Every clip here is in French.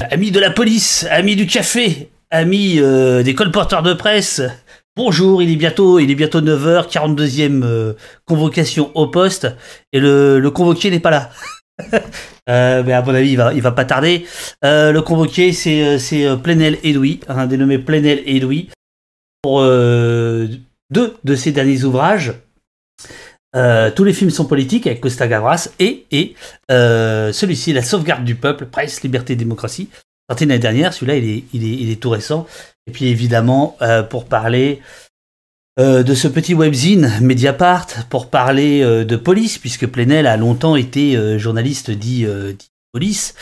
Amis de la police, amis du café, amis euh, des colporteurs de presse, bonjour, il est bientôt, il est bientôt 9h, 42e euh, convocation au poste, et le, convoqué n'est pas là. Euh, mais à mon avis, il va, va pas tarder. le convoqué, c'est, c'est Plenel Edoui, un dénommé Plenel Edoui, pour deux de ses derniers ouvrages. Tous les films sont politiques avec Costa Gavras et, et celui-ci, La sauvegarde du peuple, presse, liberté, démocratie, sorti l'année dernière. Celui-là, il est, il, est, il est tout récent. Et puis évidemment, euh, pour parler euh, de ce petit webzine Mediapart, pour parler euh, de police, puisque Plenel a longtemps été journaliste dit, dit police,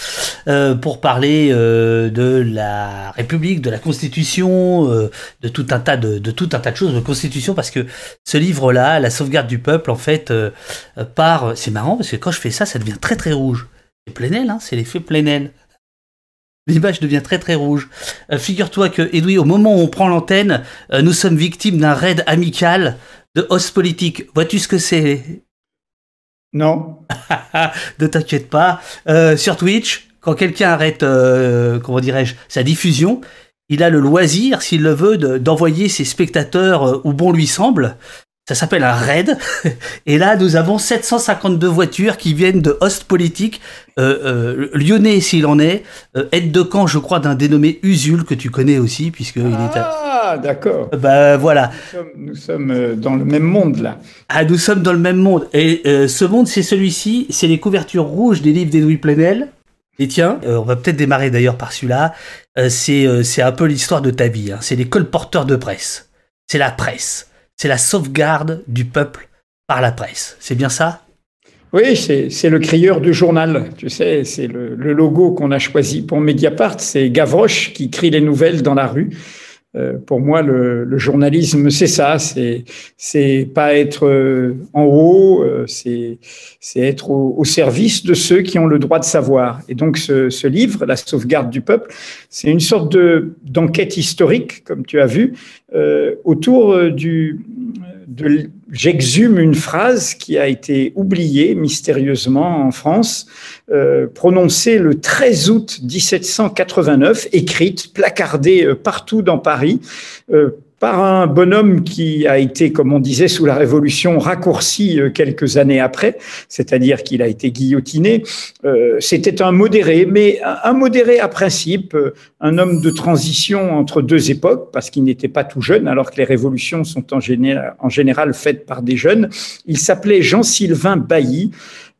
pour parler de la République, de la Constitution, de tout un tas de, de, tout un tas de choses de Constitution, parce que ce livre-là, La sauvegarde du peuple, en fait, part. C'est marrant parce que quand je fais ça, ça devient très très rouge. C'est Plenel, hein, c'est l'effet Plenel. L'image devient très très rouge. Euh, figure-toi que, Edoui, au moment où on prend l'antenne, euh, nous sommes victimes d'un raid amical de host politique. Vois-tu ce que c'est? Non. ne t'inquiète pas. Euh, sur Twitch, quand quelqu'un arrête, comment dirais-je, sa diffusion, il a le loisir, s'il le veut, d'envoyer ses spectateurs où bon lui semble. Ça s'appelle un raid. Et là, nous avons 752 voitures qui viennent de host politique, euh, euh, lyonnais s'il en est, euh, aide de camp, je crois, d'un dénommé Usul que tu connais aussi, puisque il est. Ah, d'accord. Bah voilà. Nous sommes, dans le même monde là. Ah, nous sommes dans le même monde. Et ce monde, c'est celui-ci. C'est les couvertures rouges des livres d'Edoui Plenel. Et tiens, on va peut-être démarrer d'ailleurs par celui-là. c'est c'est un peu l'histoire de ta vie. Hein. C'est les colporteurs de presse. C'est la presse c'est la sauvegarde du peuple par la presse. C'est bien ça? Oui, c'est le crieur du journal. Tu sais, c'est le, logo qu'on a choisi pour Mediapart. C'est Gavroche qui crie les nouvelles dans la rue. Euh, pour moi, le, journalisme, c'est ça. C'est pas être euh, en haut, euh, c'est être au, service de ceux qui ont le droit de savoir. Et donc, ce, livre, La sauvegarde du peuple, c'est une sorte de d'enquête historique, comme tu as vu, autour du j'exhume une phrase qui a été oubliée mystérieusement en France, euh, prononcée le 13 août 1789, écrite, placardée euh, partout dans Paris, euh, par un bonhomme qui a été, comme on disait sous la Révolution, raccourci euh, quelques années après, c'est-à-dire qu'il a été guillotiné. Euh, c'était un modéré, mais un modéré à principe, euh, un homme de transition entre deux époques, parce qu'il n'était pas tout jeune, alors que les révolutions sont en général, en général faites par des jeunes. Il s'appelait Jean-Sylvain Bailly.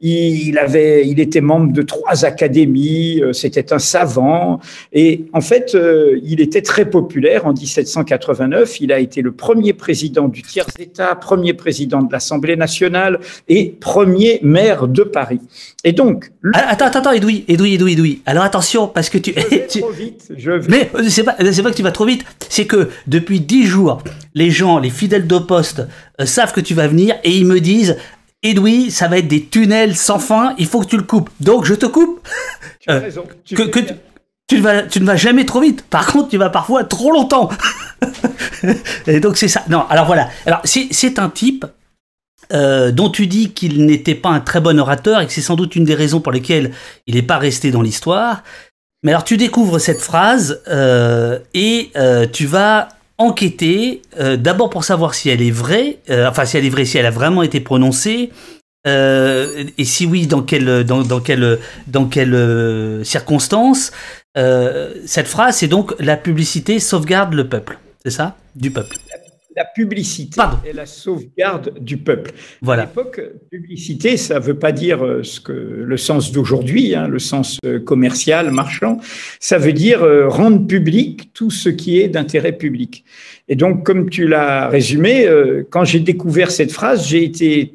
Il avait, il était membre de trois académies. Euh, c'était un savant. Et en fait, euh, il était très populaire en 1789. Il a été le premier président du tiers-État, premier président de l'Assemblée nationale et premier maire de Paris. Et donc. Ah, attends, attends, attends, Edoui, Edoui, Edoui, Edoui. Alors attention, parce que tu. Je vais trop vite. Je vais... Mais euh, c'est pas, c'est pas que tu vas trop vite. C'est que depuis dix jours, les gens, les fidèles de poste, savent que tu vas venir et ils me disent Edoui, ça va être des tunnels sans fin, il faut que tu le coupes. Donc je te coupe. Tu as euh, raison. Tu, que, tu, ne vas, tu ne vas jamais trop vite. Par contre, tu vas parfois trop longtemps. et donc c'est ça. Non, alors voilà. Alors c'est un type euh, dont tu dis qu'il n'était pas un très bon orateur et que c'est sans doute une des raisons pour lesquelles il n'est pas resté dans l'histoire. Mais alors tu découvres cette phrase euh, et tu vas enquêter, euh, d'abord pour savoir si elle est vraie, euh, enfin si elle est vraie, si elle a vraiment été prononcée, euh, et si oui, dans quelle, dans, dans quelle, dans quelles circonstances. cette phrase, c'est donc la publicité sauvegarde le peuple, c'est ça? Du peuple la publicité et la sauvegarde du peuple. Voilà. À l'époque, publicité, ça ne veut pas dire euh, ce que le sens d'aujourd'hui, hein, le sens euh, commercial, marchand. Ça veut dire euh, rendre public tout ce qui est d'intérêt public. Et donc, comme tu l'as résumé, quand j'ai découvert cette phrase, j'ai été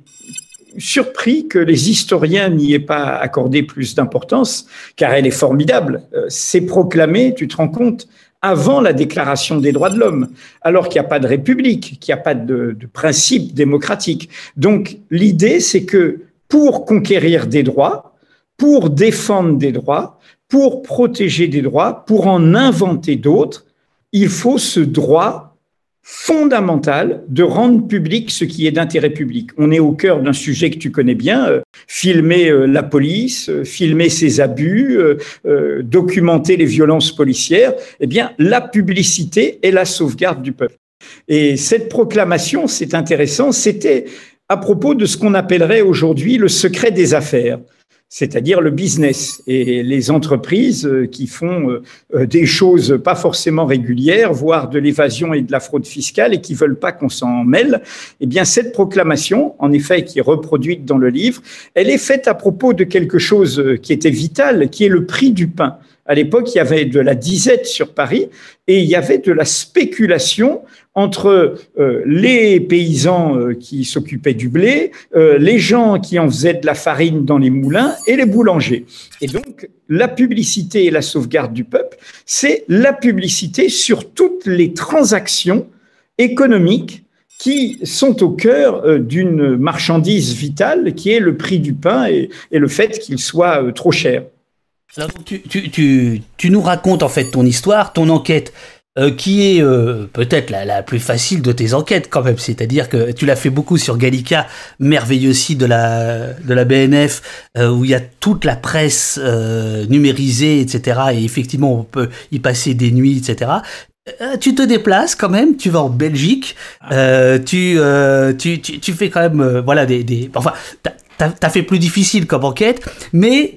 surpris que les historiens n'y aient pas accordé plus d'importance, car elle est formidable. C'est proclamé, tu te rends compte, avant la déclaration des droits de l'homme, alors qu'il n'y a pas de république, qu'il n'y a pas de, principe démocratique. Donc l'idée, c'est que pour conquérir des droits, pour défendre des droits, pour protéger des droits, pour en inventer d'autres, il faut ce droit fondamental de rendre public ce qui est d'intérêt public. On est au cœur d'un sujet que tu connais bien, euh, filmer euh, la police, euh, filmer ses abus, documenter les violences policières. Eh bien, la publicité est la sauvegarde du peuple. Et cette proclamation, c'est intéressant, c'était à propos de ce qu'on appellerait aujourd'hui le secret des affaires c'est-à-dire le business et les entreprises euh, qui font euh, euh, des choses pas forcément régulières, voire de l'évasion et de la fraude fiscale et qui veulent pas qu'on s'en mêle. Eh bien, cette proclamation, en effet, qui est reproduite dans le livre, elle est faite à propos de quelque chose qui était vital, qui est le prix du pain. À l'époque, il y avait de la disette sur Paris et il y avait de la spéculation entre euh, les paysans euh, qui s'occupaient du blé, euh, les gens qui en faisaient de la farine dans les moulins et les boulangers. Et donc, la publicité et la sauvegarde du peuple, c'est la publicité sur toutes les transactions économiques qui sont au cœur d'une marchandise vitale qui est le prix du pain et, et le fait qu'il soit trop cher. Alors, tu, tu, tu, tu, nous racontes en fait ton histoire, ton enquête, euh, qui est euh, peut-être la, la, plus facile de tes enquêtes quand même. C'est-à-dire que tu l'as fait beaucoup sur Gallica, merveilleux site de la, de la BNF, euh, où il y a toute la presse numérisée, etc. Et effectivement, on peut y passer des nuits, etc. tu te déplaces quand même, tu vas en Belgique, ah. tu, tu, tu, tu, fais quand même, voilà, des, des enfin, T'as as fait plus difficile comme enquête, mais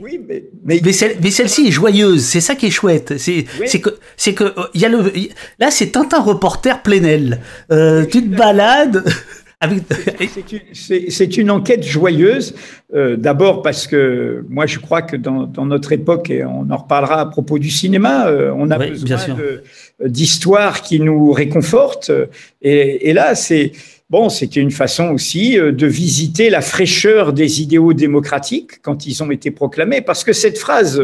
mais, mais, celle-ci est joyeuse. C'est ça qui est chouette. C'est c'est que c'est que il y a le là c'est Tintin reporter plénel. Euh, tu te balades. C'est une, enquête joyeuse, euh, d'abord parce que moi je crois que dans, dans, notre époque, et on en reparlera à propos du cinéma, euh, on a besoin d'histoires qui nous réconfortent. Et, et là, c'est Bon, c'était une façon aussi euh, de visiter la fraîcheur des idéaux démocratiques quand ils ont été proclamés, parce que cette phrase,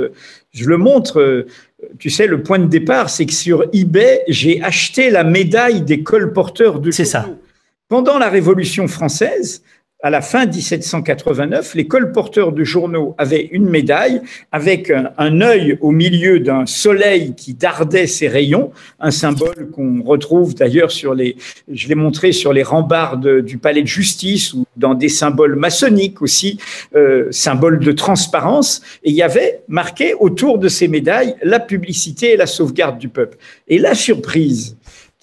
je le montre, euh, tu sais, le point de départ, c'est que sur eBay, j'ai acheté la médaille des colporteurs de C'est ça. Pendant la Révolution française, à la fin 1789, les colporteurs de journaux avaient une médaille avec un, œil au milieu d'un soleil qui dardait ses rayons, un symbole qu'on retrouve d'ailleurs sur les, je l'ai montré sur les rambardes du palais de justice ou dans des symboles maçonniques aussi, euh, symboles de transparence. Et il y avait marqué autour de ces médailles la publicité et la sauvegarde du peuple. Et la surprise,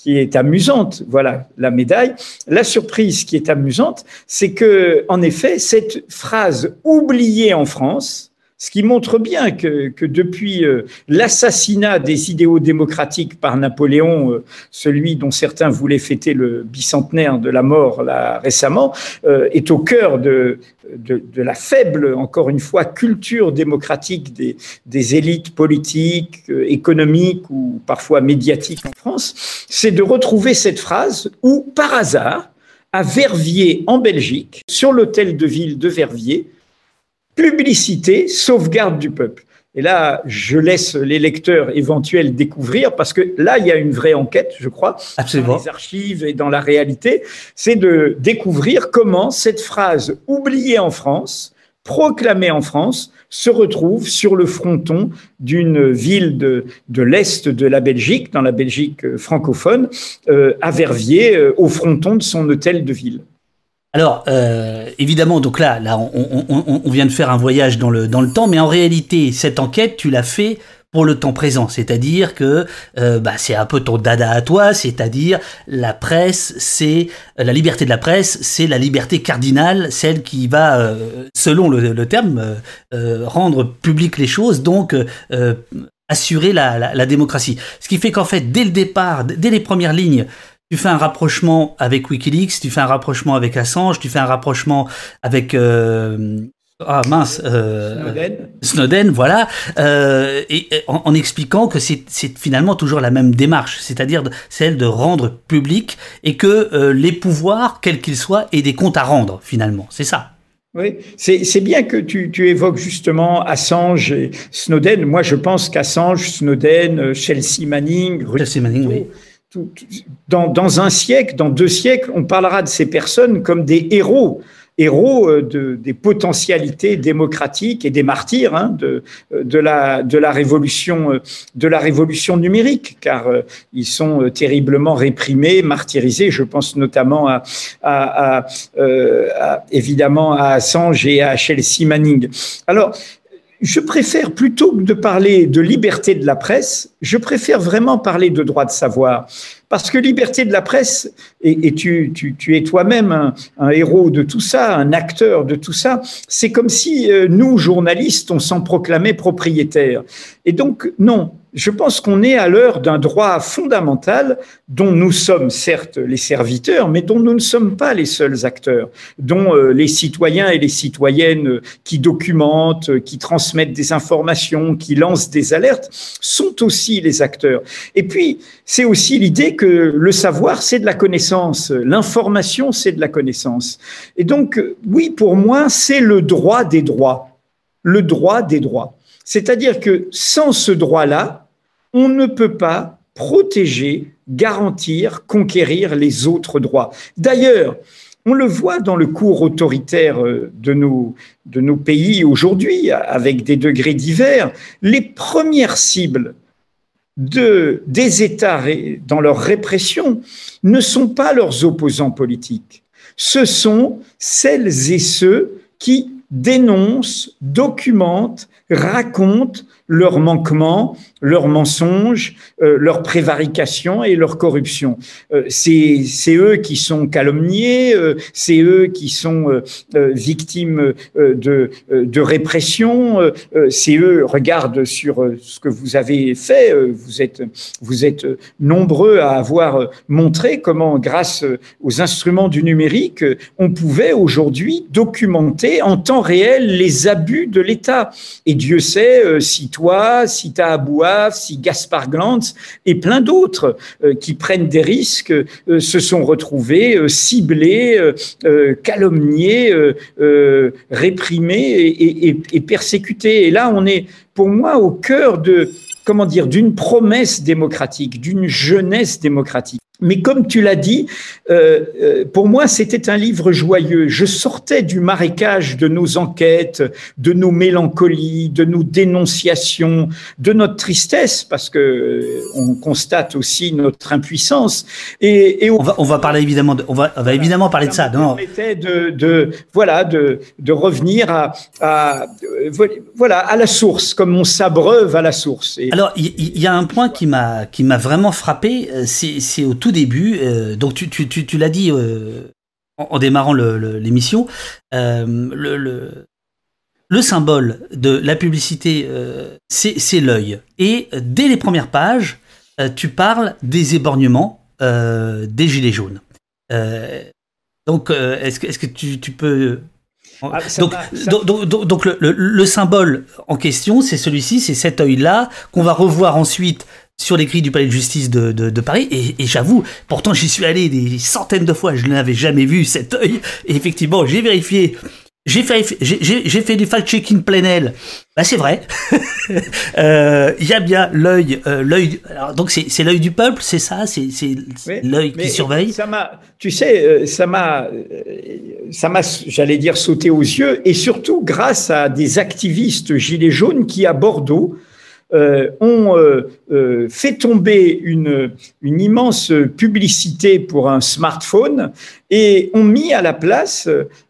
qui est amusante, voilà la médaille. La surprise qui est amusante, c'est que, en effet, cette phrase oubliée en France, ce qui montre bien que, depuis euh, l'assassinat des idéaux démocratiques par Napoléon, euh, celui dont certains voulaient fêter le bicentenaire de la mort là, récemment, euh, est au cœur de, la faible, encore une fois, culture démocratique des, des élites politiques, économiques ou parfois médiatiques en France, c'est de retrouver cette phrase où, par hasard, à Verviers, en Belgique, sur l'hôtel de ville de Verviers, publicité, sauvegarde du peuple. Et là, je laisse les lecteurs éventuels découvrir, parce que là, il y a une vraie enquête, je crois, Absolument. dans les archives et dans la réalité, c'est de découvrir comment cette phrase oubliée en France, proclamée en France, se retrouve sur le fronton d'une ville de, de l'Est de la Belgique, dans la Belgique francophone, euh, à Verviers, euh, au fronton de son hôtel de ville. Alors, euh, évidemment, donc là, là on, vient de faire un voyage dans le, dans le temps, mais en réalité, cette enquête, tu l'as fait pour le temps présent, c'est-à-dire que euh, bah, c'est un peu ton dada à toi, c'est-à-dire la presse, c'est la liberté de la presse, c'est la liberté cardinale, celle qui va, euh, selon le, terme, rendre public les choses, donc assurer la, la démocratie. Ce qui fait qu'en fait, dès le départ, dès les premières lignes, tu fais un rapprochement avec Wikileaks, tu fais un rapprochement avec Assange, tu fais un rapprochement avec euh, ah mince euh, Snowden. Snowden, voilà, euh, et, en, expliquant que c'est finalement toujours la même démarche, c'est-à-dire celle de rendre public et que les pouvoirs, quels qu'ils soient, aient des comptes à rendre finalement. C'est ça. Oui, c'est bien que tu, tu, évoques justement Assange et Snowden. Moi, je pense qu'Assange, Snowden, Chelsea Manning, Chelsea Manning, oui dans, dans, un siècle, dans deux siècles, on parlera de ces personnes comme des héros héros euh, de, des potentialités démocratiques et des martyrs hein, de, de, la, de, la révolution, de la révolution numérique, car ils sont terriblement réprimés, martyrisés. Je pense notamment à, à, à, évidemment à Assange et à Chelsea Manning. Alors, je préfère plutôt que de parler de liberté de la presse, je préfère vraiment parler de droit de savoir. Parce que liberté de la presse, et, tu, tu, es toi-même un, héros de tout ça, un acteur de tout ça, c'est comme si euh, nous, journalistes, on s'en proclamait propriétaires. Et donc, non, je pense qu'on est à l'heure d'un droit fondamental dont nous sommes certes les serviteurs, mais dont nous ne sommes pas les seuls acteurs, dont euh, les citoyens et les citoyennes qui documentent, qui transmettent des informations, qui lancent des alertes, sont aussi les acteurs. Et puis, c'est aussi l'idée que le savoir, c'est de la connaissance, l'information, c'est de la connaissance. Et donc, oui, pour moi, c'est le droit des droits, le droit des droits. C'est-à-dire que sans ce droit-là, on ne peut pas protéger, garantir, conquérir les autres droits. D'ailleurs, on le voit dans le cours autoritaire euh, de nos, de nos pays aujourd'hui, avec des degrés divers, les premières cibles de, des États dans leur répression ne sont pas leurs opposants politiques. Ce sont celles et ceux qui dénoncent, documentent, racontent leurs manquements, leurs mensonges, euh, leurs prévarications et leur corruption. Euh, c'est eux qui sont calomniés, euh, c'est eux qui sont victimes de, de répression, c'est eux, regarde sur ce que vous avez fait, vous êtes, vous êtes nombreux à avoir montré comment, grâce aux instruments du numérique, on pouvait aujourd'hui documenter en temps réel les abus de l'État. Et Dieu sait si toi, si Abouaf, si Gaspard Glantz et plein d'autres euh, qui prennent des risques euh, se sont retrouvés euh, ciblés, calomniés, réprimés et, et persécutés. Et là, on est pour moi au cœur de comment dire d'une promesse démocratique, d'une jeunesse démocratique. Mais comme tu l'as dit, euh, euh, pour moi, c'était un livre joyeux. Je sortais du marécage de nos enquêtes, de nos mélancolies, de nos dénonciations, de notre tristesse, parce que euh, on constate aussi notre impuissance. Et, on, va, on va parler évidemment, de, on va, on va évidemment parler de ça. Non. De, de, voilà, de, de revenir à, à, voilà, à la source, comme on s'abreuve à la source. Alors, il y, a un point qui m'a, qui m'a vraiment frappé, c'est au tout début, euh, donc tu, tu, tu, l'as dit euh, en, démarrant l'émission, euh, le, le, le, symbole de la publicité, c'est l'œil. Et dès les premières pages, tu parles des éborgnements des gilets jaunes. donc, est-ce que, est -ce que tu, tu peux ah, donc, donc, donc, le, le, symbole en question, c'est celui-ci, c'est cet œil-là, qu'on va revoir ensuite sur les grilles du palais de justice de, de, Paris. Et, j'avoue, pourtant j'y suis allé des centaines de fois, je n'avais jamais vu cet œil. Et effectivement, j'ai vérifié. J'ai fait, j'ai fait du fact-checking plein aile. Bah, c'est vrai. Euh, il y a bien l'œil, euh, l'œil. Donc c'est l'œil du peuple, c'est ça, c'est l'œil qui surveille? Ça m'a, tu sais, euh, ça m'a, ça m'a, j'allais dire sauté aux yeux, et surtout grâce à des activistes gilets jaunes qui à Bordeaux euh, ont euh, euh, fait tomber une, une immense publicité pour un smartphone et ont mis à la place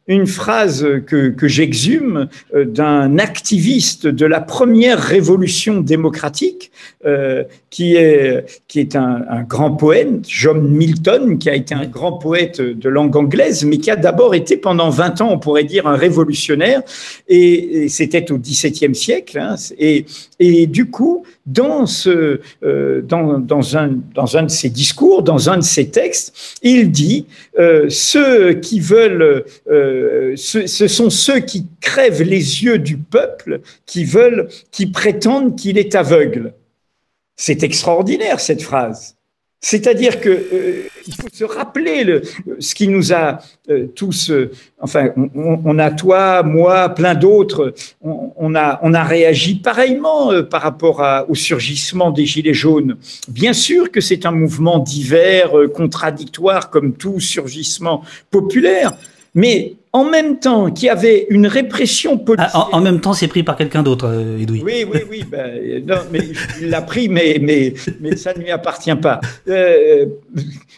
une phrase que, que j'exhume d'un activiste de la première révolution démocratique, euh, qui est, qui est un, grand poète, John Milton, qui a été un grand poète de langue anglaise, mais qui a d'abord été pendant 20 ans, on pourrait dire, un révolutionnaire, et, c'était au XVIIe siècle. Hein, et, et du coup, dans, ce, euh, dans, dans, un, dans un de ses discours, dans un de ses textes, il dit euh, ceux qui veulent, euh, ce, ce, sont ceux qui crèvent les yeux du peuple, qui veulent, qui prétendent qu'il est aveugle. C'est extraordinaire cette phrase. C'est-à-dire que euh, il faut se rappeler le, ce qui nous a euh, tous, euh, enfin, on, a toi, moi, plein d'autres, on, a on a réagi pareillement par rapport à, au surgissement des gilets jaunes. Bien sûr que c'est un mouvement divers, contradictoire, comme tout surgissement populaire, mais en même temps qu'il y avait une répression policière. Ah, en, même temps, c'est pris par quelqu'un d'autre, euh, Edoui. Oui, oui, oui. Ben, non, mais il l'a pris, mais, mais, mais ça ne lui appartient pas. Euh,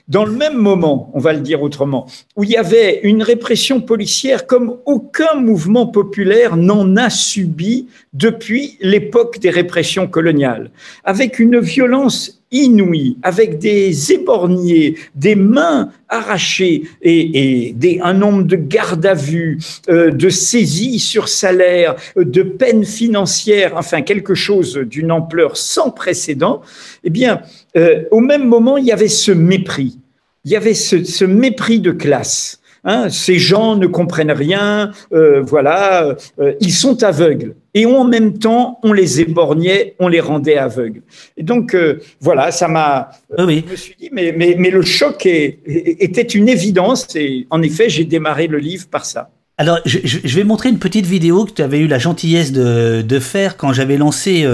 dans le même moment, on va le dire autrement, où il y avait une répression policière comme aucun mouvement populaire n'en a subi depuis l'époque des répressions coloniales, avec une violence inouïe, avec des éborgnés, des mains arrachées et, un nombre de gardes à vue, euh, de saisies sur salaire, de peines financières, enfin quelque chose d'une ampleur sans précédent, eh bien, euh, au même moment, il y avait ce mépris, il y avait ce mépris de classe. Hein, ces gens ne comprennent rien, euh, voilà, euh, ils sont aveugles. Et en même temps, on les éborgnait, on les rendait aveugles. Et donc, euh, voilà, ça m'a. Je me suis dit, mais, mais, mais le choc était une évidence. Et en effet, j'ai démarré le livre par ça. Alors, je, je, vais montrer une petite vidéo que tu avais eu la gentillesse de, de faire quand j'avais lancé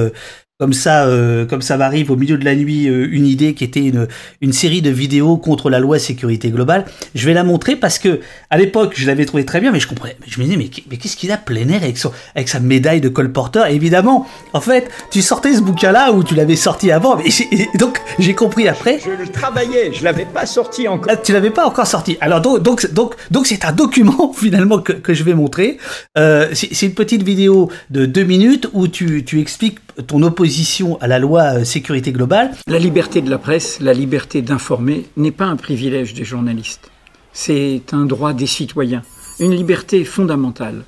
comme ça, euh, comme ça m'arrive au milieu de la nuit, euh, une idée qui était une, une série de vidéos contre la loi sécurité globale. Je vais la montrer parce que à l'époque, je l'avais trouvé très bien, mais je comprenais. Je me disais, mais, mais qu'est-ce qu'il a plein air avec, son, avec sa médaille de colporteur Évidemment, en fait, tu sortais ce bouquin-là ou tu l'avais sorti avant, mais donc j'ai compris après. Je, le travaillais, je l'avais pas sorti encore. Ah, tu l'avais pas encore sorti. Alors donc donc donc donc c'est un document finalement que, que je vais montrer. Euh, c'est une petite vidéo de deux minutes où tu, tu expliques ton opposition à la loi euh, sécurité globale. La liberté de la presse, la liberté d'informer n'est pas un privilège des journalistes. C'est un droit des citoyens, une liberté fondamentale.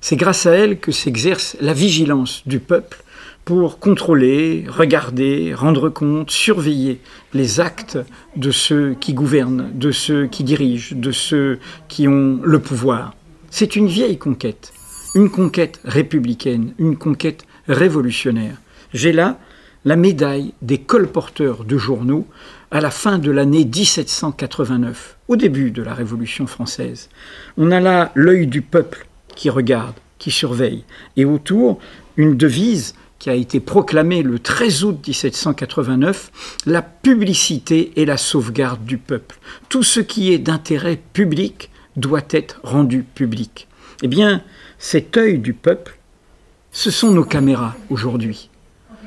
C'est grâce à elle que s'exerce la vigilance du peuple pour contrôler, regarder, rendre compte, surveiller les actes de ceux qui gouvernent, de ceux qui dirigent, de ceux qui ont le pouvoir. C'est une vieille conquête, une conquête républicaine, une conquête révolutionnaire. J'ai là la médaille des colporteurs de journaux à la fin de l'année 1789, au début de la Révolution française. On a là l'œil du peuple qui regarde, qui surveille, et autour une devise qui a été proclamée le 13 août 1789, la publicité et la sauvegarde du peuple. Tout ce qui est d'intérêt public doit être rendu public. Eh bien, cet œil du peuple, ce sont nos caméras aujourd'hui.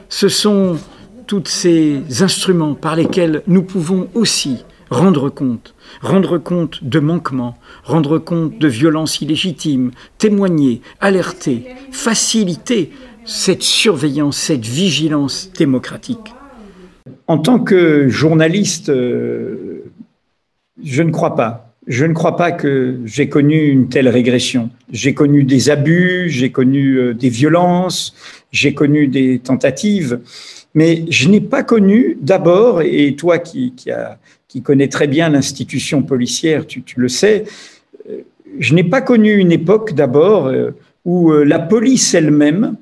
Ce sont tous ces instruments par lesquels nous pouvons aussi rendre compte, rendre compte de manquements, rendre compte de violences illégitimes, témoigner, alerter, faciliter cette surveillance, cette vigilance démocratique. En tant que journaliste, euh, je ne crois pas je ne crois pas que j'ai connu une telle régression. J'ai connu des abus, j'ai connu euh, des violences, j'ai connu des tentatives, mais je n'ai pas connu d'abord, et toi qui, qui, a, qui connais très bien l'institution policière, tu, tu, le sais, euh, je n'ai pas connu une époque d'abord euh, où la police elle-même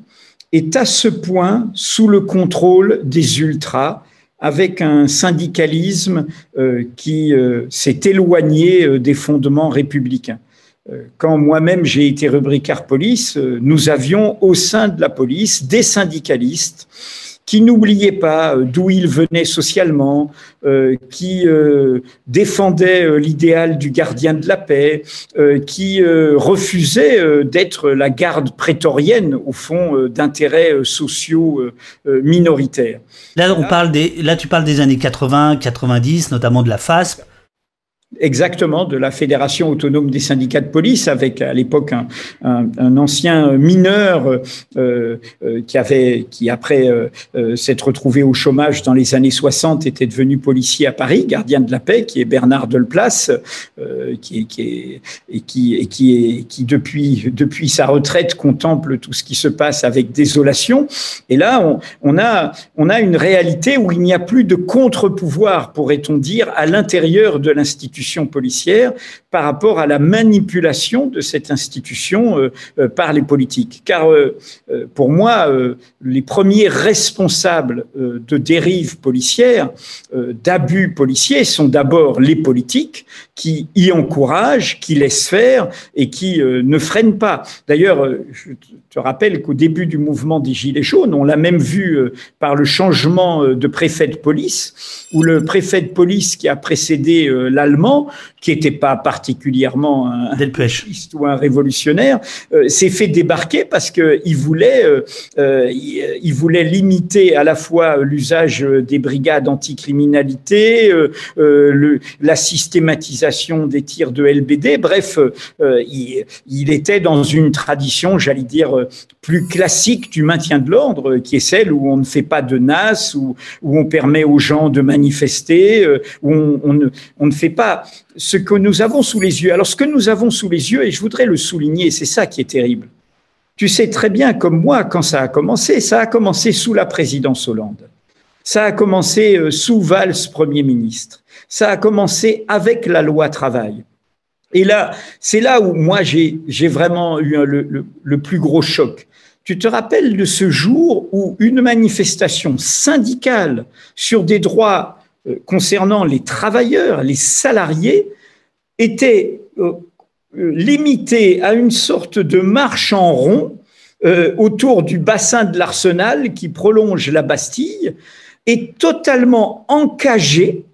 est à ce point sous le contrôle des ultras avec un syndicalisme euh, qui euh, s'est éloigné euh, des fondements républicains. Quand moi-même j'ai été rubricard police, nous avions au sein de la police des syndicalistes qui n'oubliaient pas euh, d'où ils venaient socialement, euh, qui euh, défendaient l'idéal du gardien de la paix, qui refusaient d'être la garde prétorienne, au fond, d'intérêts sociaux minoritaires. Là, on parle des, là, tu parles des années 80, 90, notamment de la FASP. Exactement, de la Fédération autonome des syndicats de police, avec à l'époque un, un, un, ancien mineur euh, euh, qui avait, qui après euh, euh, s'être retrouvé au chômage dans les années 60, était devenu policier à Paris, gardien de la paix, qui est Bernard Delplace, euh, qui, qui est et qui et qui est qui depuis depuis sa retraite contemple tout ce qui se passe avec désolation. Et là, on, on a on a une réalité où il n'y a plus de contre-pouvoir, pourrait-on dire, à l'intérieur de l'institution policière par rapport à la manipulation de cette institution euh, euh, par les politiques. Car euh, pour moi, les premiers responsables de dérives policières, d'abus policiers, sont d'abord les politiques qui y encouragent, qui laissent faire et qui ne freinent pas. D'ailleurs, je te rappelle qu'au début du mouvement des Gilets jaunes, on l'a même vu par le changement de préfet de police, où le préfet de police qui a précédé l'allemand gouvernement, qui n'était pas particulièrement un ou un révolutionnaire, euh, s'est fait débarquer parce qu'il voulait, euh, euh, il voulait limiter à la fois l'usage des brigades anticriminalité, le, la systématisation des tirs de LBD. Bref, il, il, était dans une tradition, j'allais dire, plus classique du maintien de l'ordre, qui est celle où on ne fait pas de NAS, où, où on permet aux gens de manifester, où on, on, ne, on ne fait pas ce que nous avons sous les yeux. Alors ce que nous avons sous les yeux, et je voudrais le souligner, c'est ça qui est terrible. Tu sais très bien, comme moi, quand ça a commencé, ça a commencé sous la présidence Hollande. Ça a commencé euh, sous Valls, Premier ministre. Ça a commencé avec la loi travail. Et là, c'est là où moi j'ai vraiment eu le, plus gros choc. Tu te rappelles de ce jour où une manifestation syndicale sur des droits concernant les travailleurs, les salariés, était euh, euh, limité à une sorte de marche en rond autour du bassin de l'Arsenal qui prolonge la Bastille et totalement encagé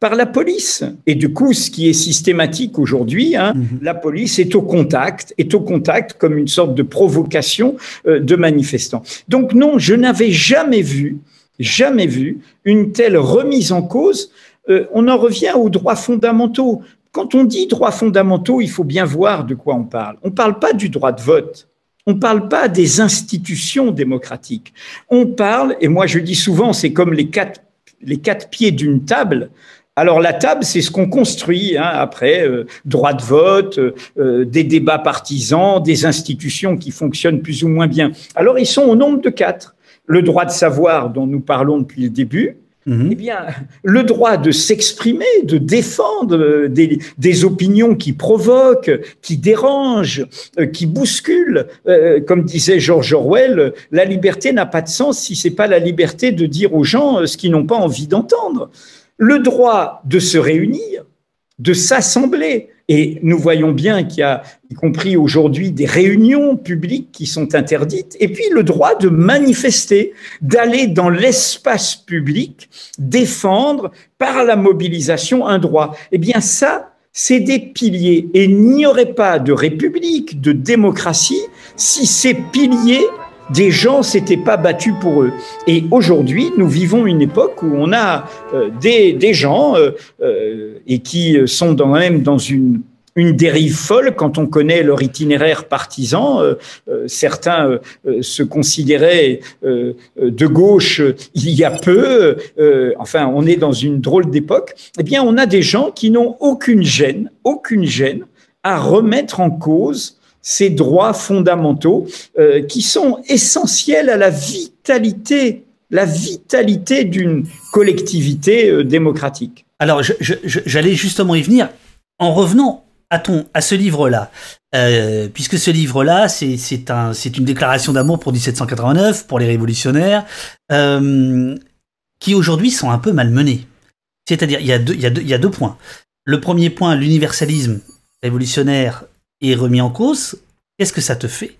par la police. Et du coup, ce qui est systématique aujourd'hui, hein, mhm. la police est au contact, est au contact comme une sorte de provocation de manifestants. Donc non, je n'avais jamais vu jamais vu une telle remise en cause. Euh, on en revient aux droits fondamentaux. Quand on dit droits fondamentaux, il faut bien voir de quoi on parle. On ne parle pas du droit de vote. On ne parle pas des institutions démocratiques. On parle, et moi je dis souvent, c'est comme les quatre, les quatre pieds d'une table. Alors la table, c'est ce qu'on construit hein, après, euh, droit de vote, euh, des débats partisans, des institutions qui fonctionnent plus ou moins bien. Alors ils sont au nombre de quatre le droit de savoir dont nous parlons depuis le début, mhm. eh bien, le droit de s'exprimer, de défendre euh, des, opinions qui provoquent, qui dérangent, euh, qui bousculent. Euh, comme disait George Orwell, la liberté n'a pas de sens si c'est pas la liberté de dire aux gens ce qu'ils n'ont pas envie d'entendre. Le droit de se réunir, de s'assembler, et nous voyons bien qu'il y a, y compris aujourd'hui, des réunions publiques qui sont interdites. Et puis le droit de manifester, d'aller dans l'espace public, défendre par la mobilisation un droit. Eh bien ça, c'est des piliers. Et il n'y aurait pas de république, de démocratie, si ces piliers des gens s'étaient pas battus pour eux. Et aujourd'hui, nous vivons une époque où on a euh, des, des, gens euh, euh, et qui sont dans, même dans une une dérive folle quand on connaît leur itinéraire partisan. certains se considéraient de gauche il y a peu. enfin, on est dans une drôle d'époque. Eh bien, on a des gens qui n'ont aucune gêne, aucune gêne à remettre en cause ces droits fondamentaux euh, qui sont essentiels à la vitalité, la vitalité d'une collectivité euh, démocratique. Alors, j'allais justement y venir en revenant à, ton, à ce livre-là, euh, puisque ce livre-là, c'est un, une déclaration d'amour pour 1789, pour les révolutionnaires, qui aujourd'hui sont un peu malmenés. C'est-à-dire, il, il, il y a deux points. Le premier point, l'universalisme révolutionnaire remis en cause, qu'est-ce que ça te fait?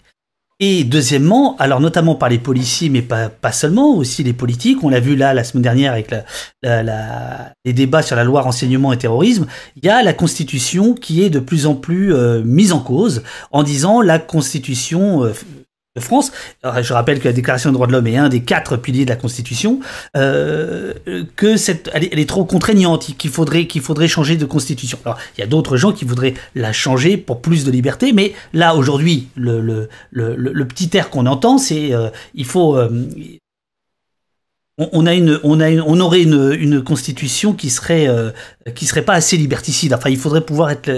Et deuxièmement, alors notamment par les policiers, mais pas, pas seulement, aussi les politiques, on l'a vu là la semaine dernière avec les débats sur la loi renseignement et terrorisme, il y a la Constitution qui est de plus en plus euh, mise en cause en disant la Constitution euh, de France. je rappelle que la Déclaration des droits de l'homme est un des quatre piliers de la Constitution, euh, que cette, elle est, trop contraignante, qu'il faudrait, qu'il faudrait changer de Constitution. Alors, il y a d'autres gens qui voudraient la changer pour plus de liberté, mais là, aujourd'hui, le, le, le, petit air qu'on entend, c'est euh, il faut, euh, on, a une, on, a on aurait une, une constitution qui serait, euh, qui serait pas assez liberticide. Enfin, il faudrait pouvoir être.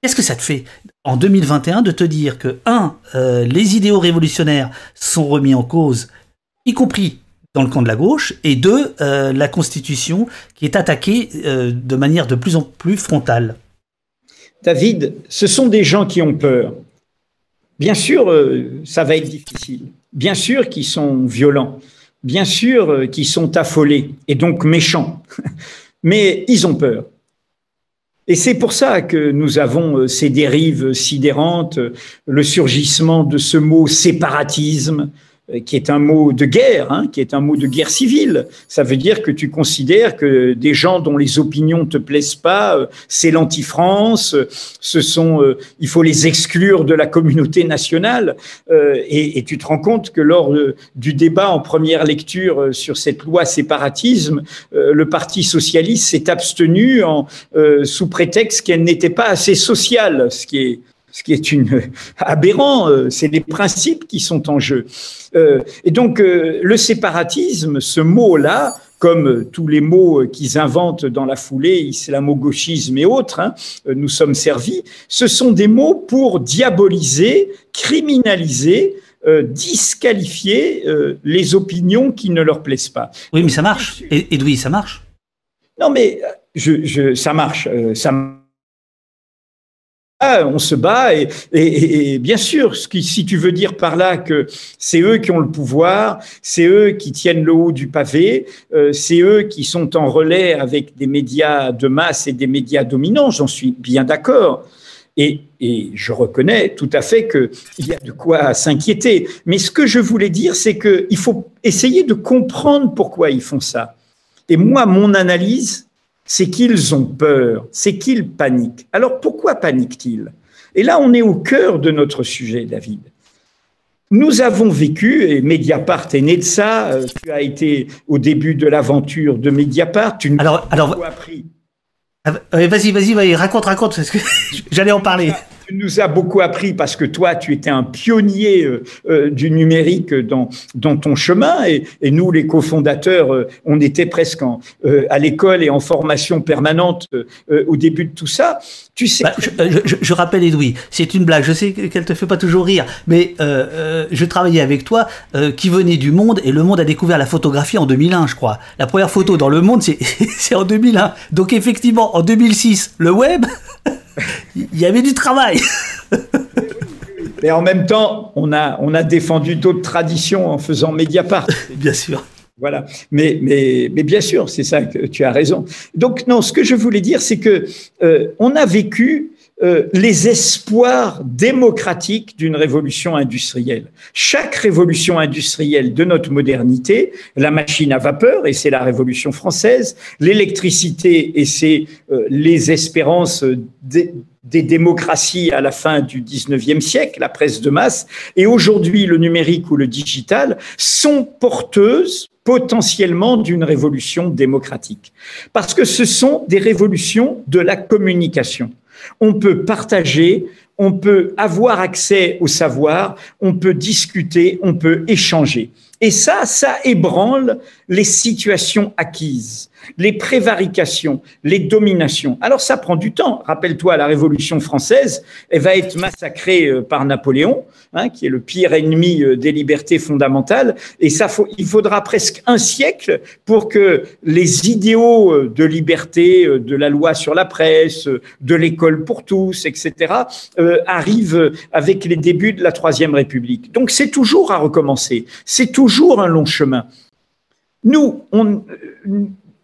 Qu'est-ce que ça te fait en 2021 de te dire que un, euh, les idéaux révolutionnaires sont remis en cause, y compris dans le camp de la gauche, et deux, euh, la constitution qui est attaquée de manière de plus en plus frontale. David, ce sont des gens qui ont peur. Bien sûr, ça va être difficile. Bien sûr qu'ils sont violents bien sûr, euh, qui sont affolés et donc méchants, mais ils ont peur. Et c'est pour ça que nous avons euh, ces dérives sidérantes, le surgissement de ce mot séparatisme, qui est un mot de guerre, hein, qui est un mot de guerre civile. Ça veut dire que tu considères que des gens dont les opinions te plaisent pas, c'est l'anti-France, ce sont, il faut les exclure de la communauté nationale. Et, et, tu te rends compte que lors du débat en première lecture sur cette loi séparatisme, le Parti socialiste s'est abstenu en, sous prétexte qu'elle n'était pas assez sociale, ce qui est ce qui est une aberrant, euh, c'est les principes qui sont en jeu. Euh, et donc euh, le séparatisme, ce mot-là, comme tous les mots qu'ils inventent dans la foulée, islamo-gauchisme et autres, hein, nous sommes servis, ce sont des mots pour diaboliser, criminaliser, disqualifier les opinions qui ne leur plaisent pas. Oui, mais ça marche. Et ça marche? Non, mais je, ça marche. ça marche on se bat et, bien sûr, si tu veux dire par là que c'est eux qui ont le pouvoir, c'est eux qui tiennent le haut du pavé, euh, c'est eux qui sont en relais avec des médias de masse et des médias dominants, j'en suis bien d'accord. Et, et, je reconnais tout à fait qu'il y a de quoi s'inquiéter. Mais ce que je voulais dire, c'est qu'il faut essayer de comprendre pourquoi ils font ça. Et moi, mon analyse, c'est qu'ils ont peur, c'est qu'ils paniquent. Alors pourquoi paniquent-ils? Et là, on est au cœur de notre sujet, David. Nous avons vécu, et Mediapart est né de ça, euh, tu as été au début de l'aventure de Mediapart, tu nous alors, alors, appris. Ah, vas-y, vas-y, vas-y, raconte, raconte, parce que j'allais en parler nous as beaucoup appris parce que toi, tu étais un pionnier euh, euh, du numérique dans, dans ton chemin et, et nous, les cofondateurs, euh, on était presque en, à l'école et en formation permanente au début de tout ça. Tu sais. Bah, je, je, rappelle, Edoui, c'est une blague. Je sais qu'elle te fait pas toujours rire, mais je travaillais avec toi qui venait du Monde et le Monde a découvert la photographie en 2001, je crois. La première photo dans le Monde, c'est en 2001. Donc effectivement, en 2006, le web. Il y avait du travail. Mais en même temps, on a, on a défendu d'autres traditions en faisant Mediapart. Bien sûr. Voilà. Mais, mais, mais bien sûr, c'est ça que tu as raison. Donc, non, ce que je voulais dire, c'est que euh, on a vécu euh, les espoirs démocratiques d'une révolution industrielle. Chaque révolution industrielle de notre modernité, la machine à vapeur, et c'est la révolution française, l'électricité, et c'est euh, les espérances des, des démocraties à la fin du 19e siècle, la presse de masse, et aujourd'hui le numérique ou le digital, sont porteuses potentiellement d'une révolution démocratique. Parce que ce sont des révolutions de la communication. On peut partager, on peut avoir accès au savoir, on peut discuter, on peut échanger. Et ça, ça ébranle les situations acquises les prévarications, les dominations. Alors ça prend du temps. Rappelle-toi, la Révolution française, elle va être massacrée euh, par Napoléon, hein, qui est le pire ennemi euh, des libertés fondamentales. Et ça, il faudra presque un siècle pour que les idéaux euh, de liberté, de la loi sur la presse, de l'école pour tous, etc., arrivent avec les débuts de la Troisième République. Donc c'est toujours à recommencer. C'est toujours un long chemin. Nous, on,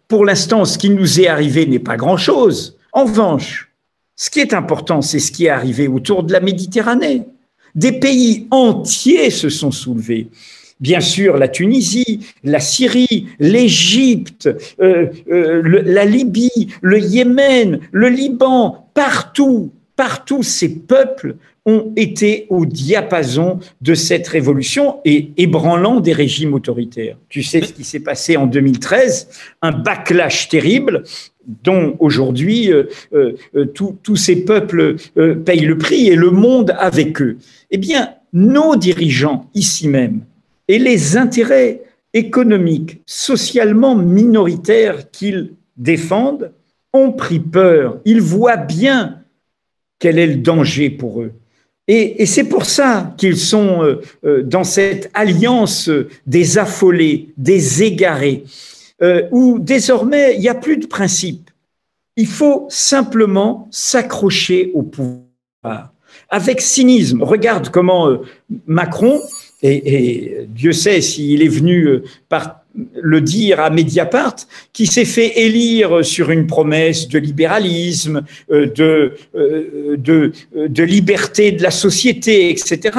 pour l'instant, ce qui nous est arrivé n'est pas grand-chose. En revanche, ce qui est important, c'est ce qui est arrivé autour de la Méditerranée. Des pays entiers se sont soulevés. Bien sûr, la Tunisie, la Syrie, l'Égypte, euh, euh, la Libye, le Yémen, le Liban, partout, partout ces peuples ont été au diapason de cette révolution et ébranlant des régimes autoritaires. Tu sais ce qui s'est passé en 2013, un backlash terrible dont aujourd'hui euh, euh, euh, tous ces peuples payent le prix et le monde avec eux. Eh bien, nos dirigeants ici même et les intérêts économiques, socialement minoritaires qu'ils défendent ont pris peur. Ils voient bien quel est le danger pour eux. Et, c'est pour ça qu'ils sont euh, euh, dans cette alliance des affolés, des égarés, euh, où désormais il n'y a plus de principe. Il faut simplement s'accrocher au pouvoir. Avec cynisme, regarde comment Macron, et, Dieu sait s'il est venu par le dire à Mediapart, qui s'est fait élire sur une promesse de libéralisme, euh, de, euh, de, de liberté de la société, etc.,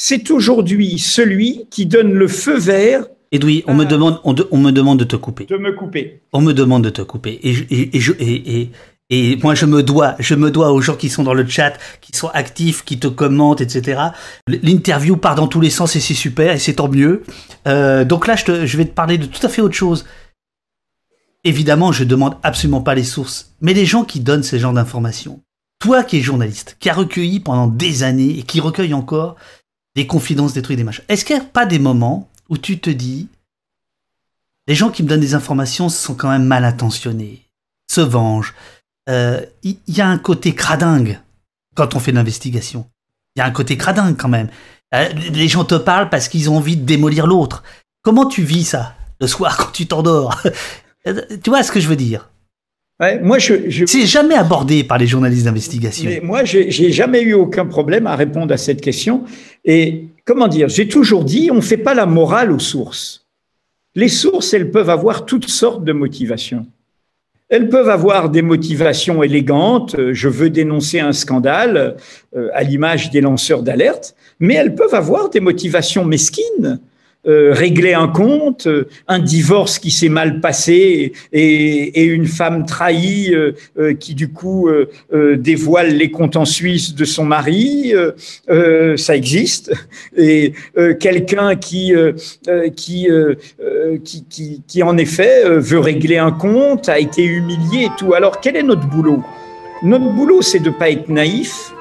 c'est aujourd'hui celui qui donne le feu vert. Edoui, on, me demande, on, me demande de te couper. De me couper. On me demande de te couper. Et, et, et, je, et, et moi, je me dois, je me dois aux gens qui sont dans le chat, qui sont actifs, qui te commentent, etc. L'interview part dans tous les sens et c'est super et c'est tant mieux. Euh, donc là, je, vais te parler de tout à fait autre chose. Évidemment, je demande absolument pas les sources, mais les gens qui donnent ces genres d'informations. Toi qui es journaliste, qui a recueilli pendant des années et qui recueille encore des confidences, des trucs, des machins. Est-ce qu'il n'y a pas des moments où tu te dis, les gens qui me donnent des informations sont quand même mal intentionnés, se vengent, il euh, y, a un côté cradingue quand on fait de l'investigation. Il y a un côté cradingue quand même. Euh, les gens te parlent parce qu'ils ont envie de démolir l'autre. Comment tu vis ça le soir quand tu t'endors? Euh, Tu vois ce que je veux dire? Ouais, moi, je, je... C'est jamais abordé par les journalistes d'investigation. Moi, j'ai jamais eu aucun problème à répondre à cette question. Et comment dire? J'ai toujours dit, on ne fait pas la morale aux sources. Les sources, elles peuvent avoir toutes sortes de motivations. Elles peuvent avoir des motivations élégantes, je veux dénoncer un scandale, euh, à l'image des lanceurs d'alerte, mais elles peuvent avoir des motivations mesquines. Euh, régler un compte, euh, un divorce qui s'est mal passé et, une femme trahie euh, qui du coup dévoile les comptes en Suisse de son mari, ça existe. Et quelqu'un qui qui, qui, qui, en effet veut régler un compte, a été humilié et tout. Alors quel est notre boulot? Notre boulot, c'est de pas être naïf, euh,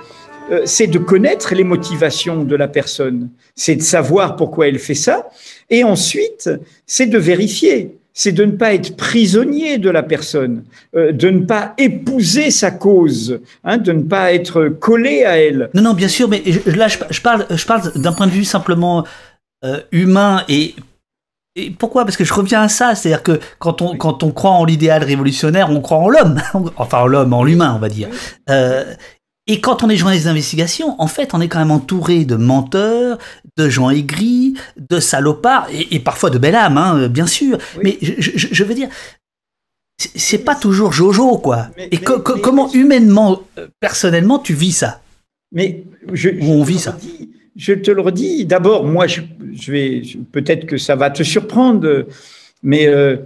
c'est de connaître les motivations de la personne, c'est de savoir pourquoi elle fait ça, et ensuite, c'est de vérifier, c'est de ne pas être prisonnier de la personne, euh, de ne pas épouser sa cause, hein, de ne pas être collé à elle. Non, non, bien sûr, mais là, je, parle, je parle d'un point de vue simplement euh, humain et et pourquoi? Parce que je reviens à ça, c'est-à-dire que quand on, quand on croit en l'idéal révolutionnaire, on croit en l'homme, enfin en l'homme, en l'humain, on va dire. Euh, et quand on est journaliste d'investigation, en fait, on est quand même entouré de menteurs, de gens aigris, de salopards, et, parfois de belles âmes, hein, bien sûr. Mais je, veux dire, c'est pas toujours Jojo, quoi. et comment humainement, euh, personnellement, tu vis ça? Mais je, on vit ça? Je te le redis. D'abord, moi, je, vais peut-être que ça va te surprendre, mais euh,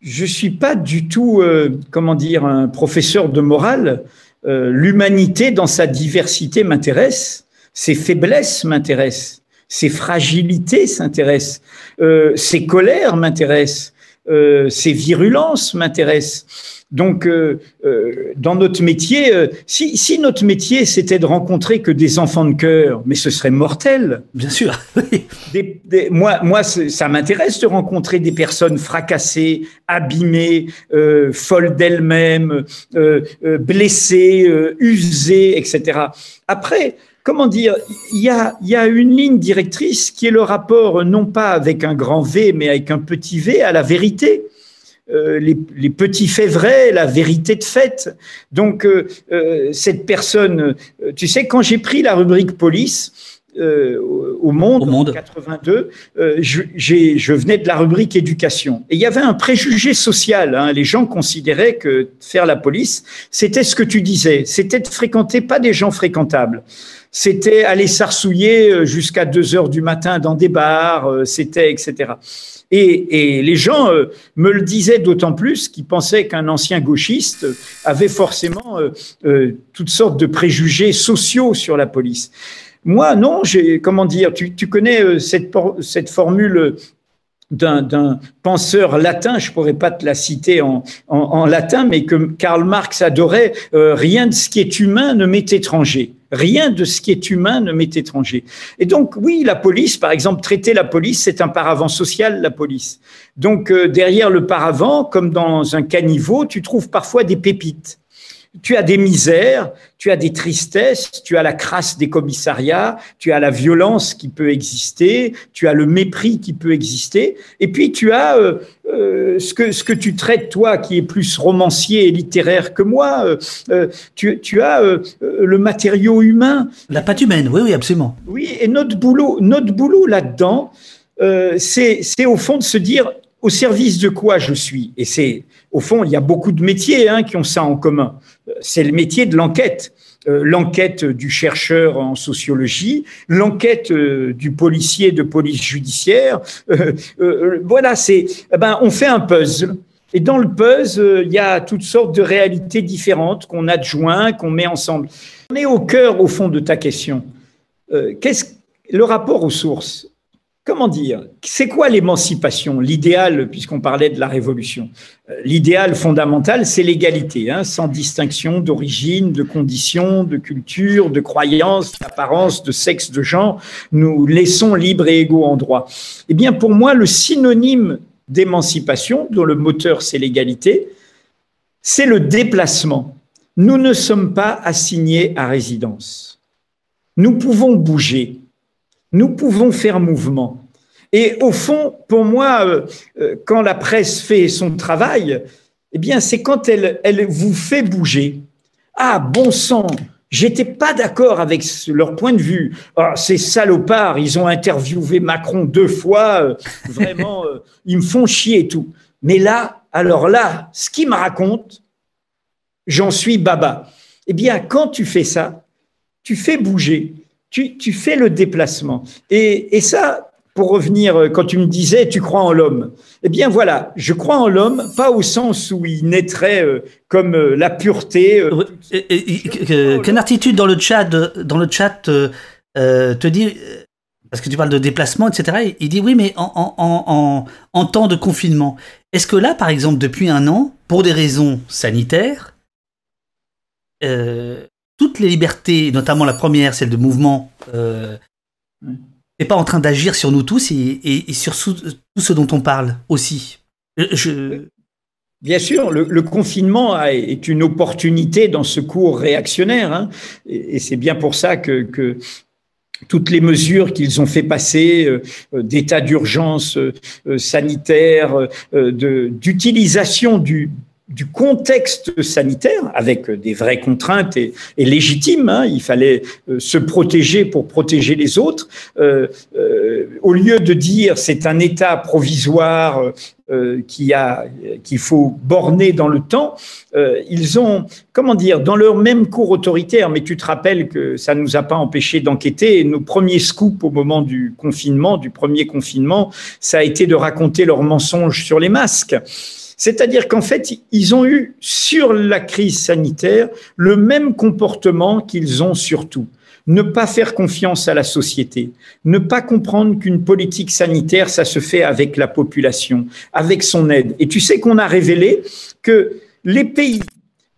je suis pas du tout, euh, comment dire, un professeur de morale. Euh, l'humanité dans sa diversité m'intéresse, ses faiblesses m'intéressent, ses fragilités s'intéressent, euh, ses colères m'intéressent, euh, ses virulences m'intéressent. Donc, euh, euh, dans notre métier, euh, si, si, notre métier c'était de rencontrer que des enfants de cœur, mais ce serait mortel. Bien sûr. des, des, moi, moi, ça m'intéresse de rencontrer des personnes fracassées, abîmées, euh, folles d'elles-mêmes, blessées, usées, etc. Après, comment dire, il y a, y a, une ligne directrice qui est le rapport non pas avec un grand V, mais avec un petit v à la vérité. Euh, les, petits faits vrais, la vérité de fait. Donc, euh, euh, cette personne, tu sais, quand j'ai pris la rubrique police, au Monde, en 82, je, je, venais de la rubrique éducation. Et il y avait un préjugé social. Hein. Les gens considéraient que faire la police, c'était ce que tu disais, c'était de fréquenter pas des gens fréquentables c'était aller s'arsouiller jusqu'à 2 heures du matin dans des bars, c'était etc. Et, les gens euh, me le disaient d'autant plus qu'ils pensaient qu'un ancien gauchiste avait forcément euh, euh, toutes sortes de préjugés sociaux sur la police. Moi, non, j'ai, comment dire, tu, connais cette, cette formule d'un penseur latin, je pourrais pas te la citer en, en, latin, mais que Karl Marx adorait, rien de ce qui est humain ne m'est étranger. Rien de ce qui est humain ne m'est étranger. Et donc, oui, la police, par exemple, traiter la police, c'est un paravent social, la police. Donc, euh, derrière le paravent, comme dans un caniveau, tu trouves parfois des pépites tu as des misères, tu as des tristesses, tu as la crasse des commissariats, tu as la violence qui peut exister, tu as le mépris qui peut exister, et puis tu as euh, euh, ce, que, ce que tu traites, toi, qui est plus romancier et littéraire que moi, euh, tu, tu, as le matériau humain. La patte humaine, oui, oui, absolument. Oui, et notre boulot, notre boulot là-dedans, c'est au fond de se dire au service de quoi je suis. Et c'est, au fond, il y a beaucoup de métiers hein, qui ont ça en commun. C'est le métier de l'enquête. l'enquête du chercheur en sociologie, l'enquête du policier de police judiciaire. voilà, c'est, eh ben, on fait un puzzle. Et dans le puzzle, il y a toutes sortes de réalités différentes qu'on adjoint, qu'on met ensemble. On est au cœur, au fond, de ta question. Qu'est-ce le rapport aux sources comment dire, c'est quoi l'émancipation? L'idéal, puisqu'on parlait de la révolution, euh, l'idéal fondamental, c'est l'égalité, hein, sans distinction d'origine, de condition, de culture, de croyance, d'apparence, de sexe, de genre. Nous laissons libres et égaux en droit. Eh bien, pour moi, le synonyme d'émancipation, dont le moteur c'est l'égalité, c'est le déplacement. Nous ne sommes pas assignés à résidence. Nous pouvons bouger, nous pouvons faire mouvement. Et au fond, pour moi, euh, euh, quand la presse fait son travail, eh bien, c'est quand elle, vous fait bouger. Ah, bon sang, j'étais pas d'accord avec leur point de vue. Ah, ces salopards, ils ont interviewé Macron deux fois, euh, vraiment, ils me font chier et tout. Mais là, alors là, ce qu'ils me racontent, j'en suis baba. Eh bien, quand tu fais ça, tu fais bouger tu, fais le déplacement. Et, ça, pour revenir, euh, quand tu me disais, tu crois en l'homme. Eh bien voilà, je crois en l'homme, pas au sens où il naîtrait euh, comme euh, la pureté. Qu'un attitude dans le chat, dans le chat te dit, parce que tu parles de déplacement, etc. Il dit oui, mais en, en temps de confinement, est-ce que là, par exemple, depuis un an, pour des raisons sanitaires, toutes les libertés, notamment la première, celle de mouvement, euh, n'est pas en train d'agir sur nous tous et, sur tout ce dont on parle aussi. Euh, Bien sûr, le, confinement est une opportunité dans ce cours réactionnaire, hein, et, c'est bien pour ça que, toutes les mesures qu'ils ont fait passer euh, d'état d'urgence sanitaire, d'utilisation du, du contexte sanitaire, avec des vraies contraintes et, légitimes. Hein. il fallait euh, se protéger pour protéger les autres. Euh, euh, au lieu de dire c'est un état provisoire qui a qu'il faut borner dans le temps, ils ont comment dire dans leur même cours autoritaire. Mais tu te rappelles que ça ne nous a pas empêché d'enquêter. Nos premiers scoops au moment du confinement, du premier confinement, ça a été de raconter leurs mensonges sur les masques. C'est-à-dire qu'en fait, ils ont eu sur la crise sanitaire le même comportement qu'ils ont sur tout. Ne pas faire confiance à la société, ne pas comprendre qu'une politique sanitaire, ça se fait avec la population, avec son aide. Et tu sais qu'on a révélé que les pays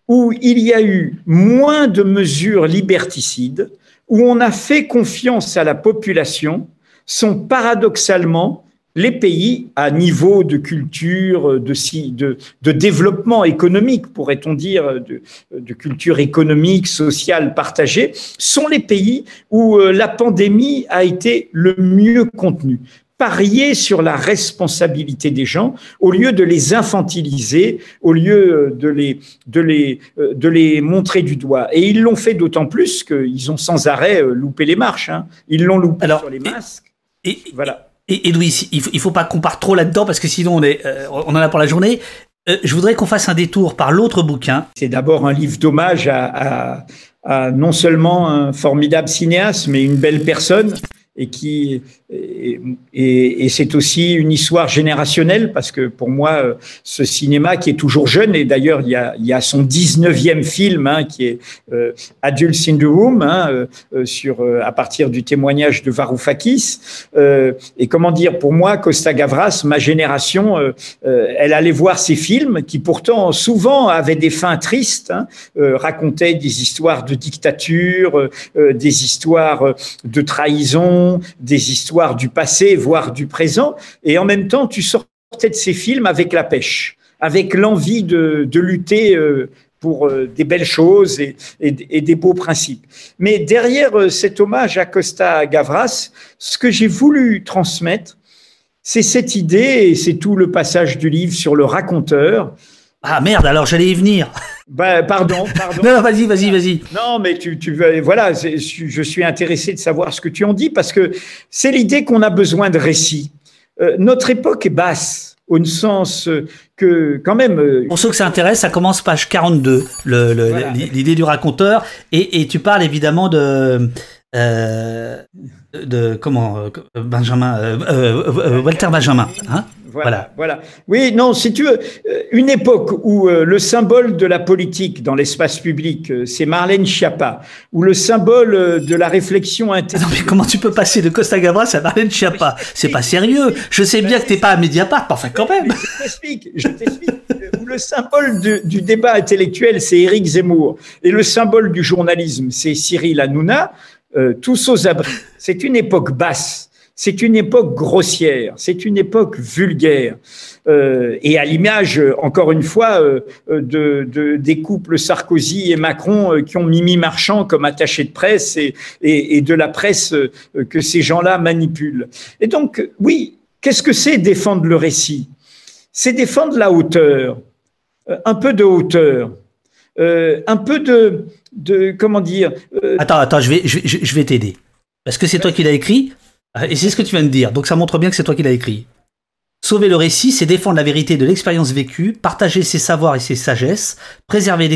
où il y a eu moins de mesures liberticides, où on a fait confiance à la population, sont paradoxalement les pays à niveau de culture, de, de, de développement économique, pourrait-on dire, de, de, culture économique, sociale partagée, sont les pays où euh, la pandémie a été le mieux contenue parier sur la responsabilité des gens au lieu de les infantiliser, au lieu euh, de les, de les, euh, de les montrer du doigt. Et ils l'ont fait d'autant plus qu'ils ont sans arrêt loupé les marches. Hein. Ils l'ont loupé sur les masques. Et, voilà. Et, il faut, faut pas qu'on parte trop là-dedans parce que sinon on, est, euh, on en a pour la journée. Euh, je voudrais qu'on fasse un détour par l'autre bouquin. C'est d'abord un livre d'hommage à, non seulement un formidable cinéaste, mais une belle personne et qui et, c'est aussi une histoire générationnelle parce que pour moi ce cinéma qui est toujours jeune et d'ailleurs il y a, son 19e film hein, qui est euh, Adults in the Room hein, euh, euh, sur euh, à partir du témoignage de Varoufakis euh, et comment dire pour moi Costa Gavras ma génération elle allait voir ces films qui pourtant souvent avaient des fins tristes hein, racontaient des histoires de dictature des histoires de trahison des histoires du passé, voire du présent, et en même temps, tu sortais de ces films avec la pêche, avec l'envie de, lutter euh, pour euh, des belles choses et, des beaux principes. Mais derrière euh, cet hommage à Costa Gavras, ce que j'ai voulu transmettre, c'est cette idée, et c'est tout le passage du livre sur le raconteur. Ah merde, alors j'allais y venir. Ben, pardon, pardon. non, vas-y, vas-y, vas-y. Non, mais tu, tu voilà, je suis intéressé de savoir ce que tu en dis parce que c'est l'idée qu'on a besoin de récits. Euh, notre époque est basse. au sens que quand même. Pour ceux que ça intéresse, ça commence page 42, l'idée du raconteur, et, et, tu parles évidemment de euh, de comment euh, Benjamin euh, Walter Benjamin hein? Voilà, voilà, Oui, non, si tu veux, une époque où le symbole de la politique dans l'espace public, c'est Marlène Schiappa, où le symbole de la réflexion intellectuelle. Non, mais comment tu peux passer de Costa Gavras à Marlène Schiappa? C'est pas sérieux. Je sais bien que t'es pas à Mediapart, enfin quand même. Je t'explique, je t'explique. où le symbole du, du débat intellectuel, c'est Éric Zemmour, et le symbole du journalisme, c'est Cyril Hanouna. Euh, tous aux abris. C'est une époque basse. C'est une époque grossière, c'est une époque vulgaire. Euh, et à l'image, encore une fois, euh, de, des couples Sarkozy et Macron qui ont Mimi Marchand comme attaché de presse et, et, de la presse que ces gens-là manipulent. Et donc, oui, qu'est-ce que c'est défendre le récit? C'est défendre la hauteur, un peu de hauteur, un peu de, comment dire euh, Attends, attends, je vais, t'aider. Parce que c'est toi qui l'as écrit, et c'est ce que tu viens de dire. Donc ça montre bien que c'est toi qui l'as écrit. Sauver le récit, c'est défendre la vérité de l'expérience vécue, partager ses savoirs et ses sagesses, préserver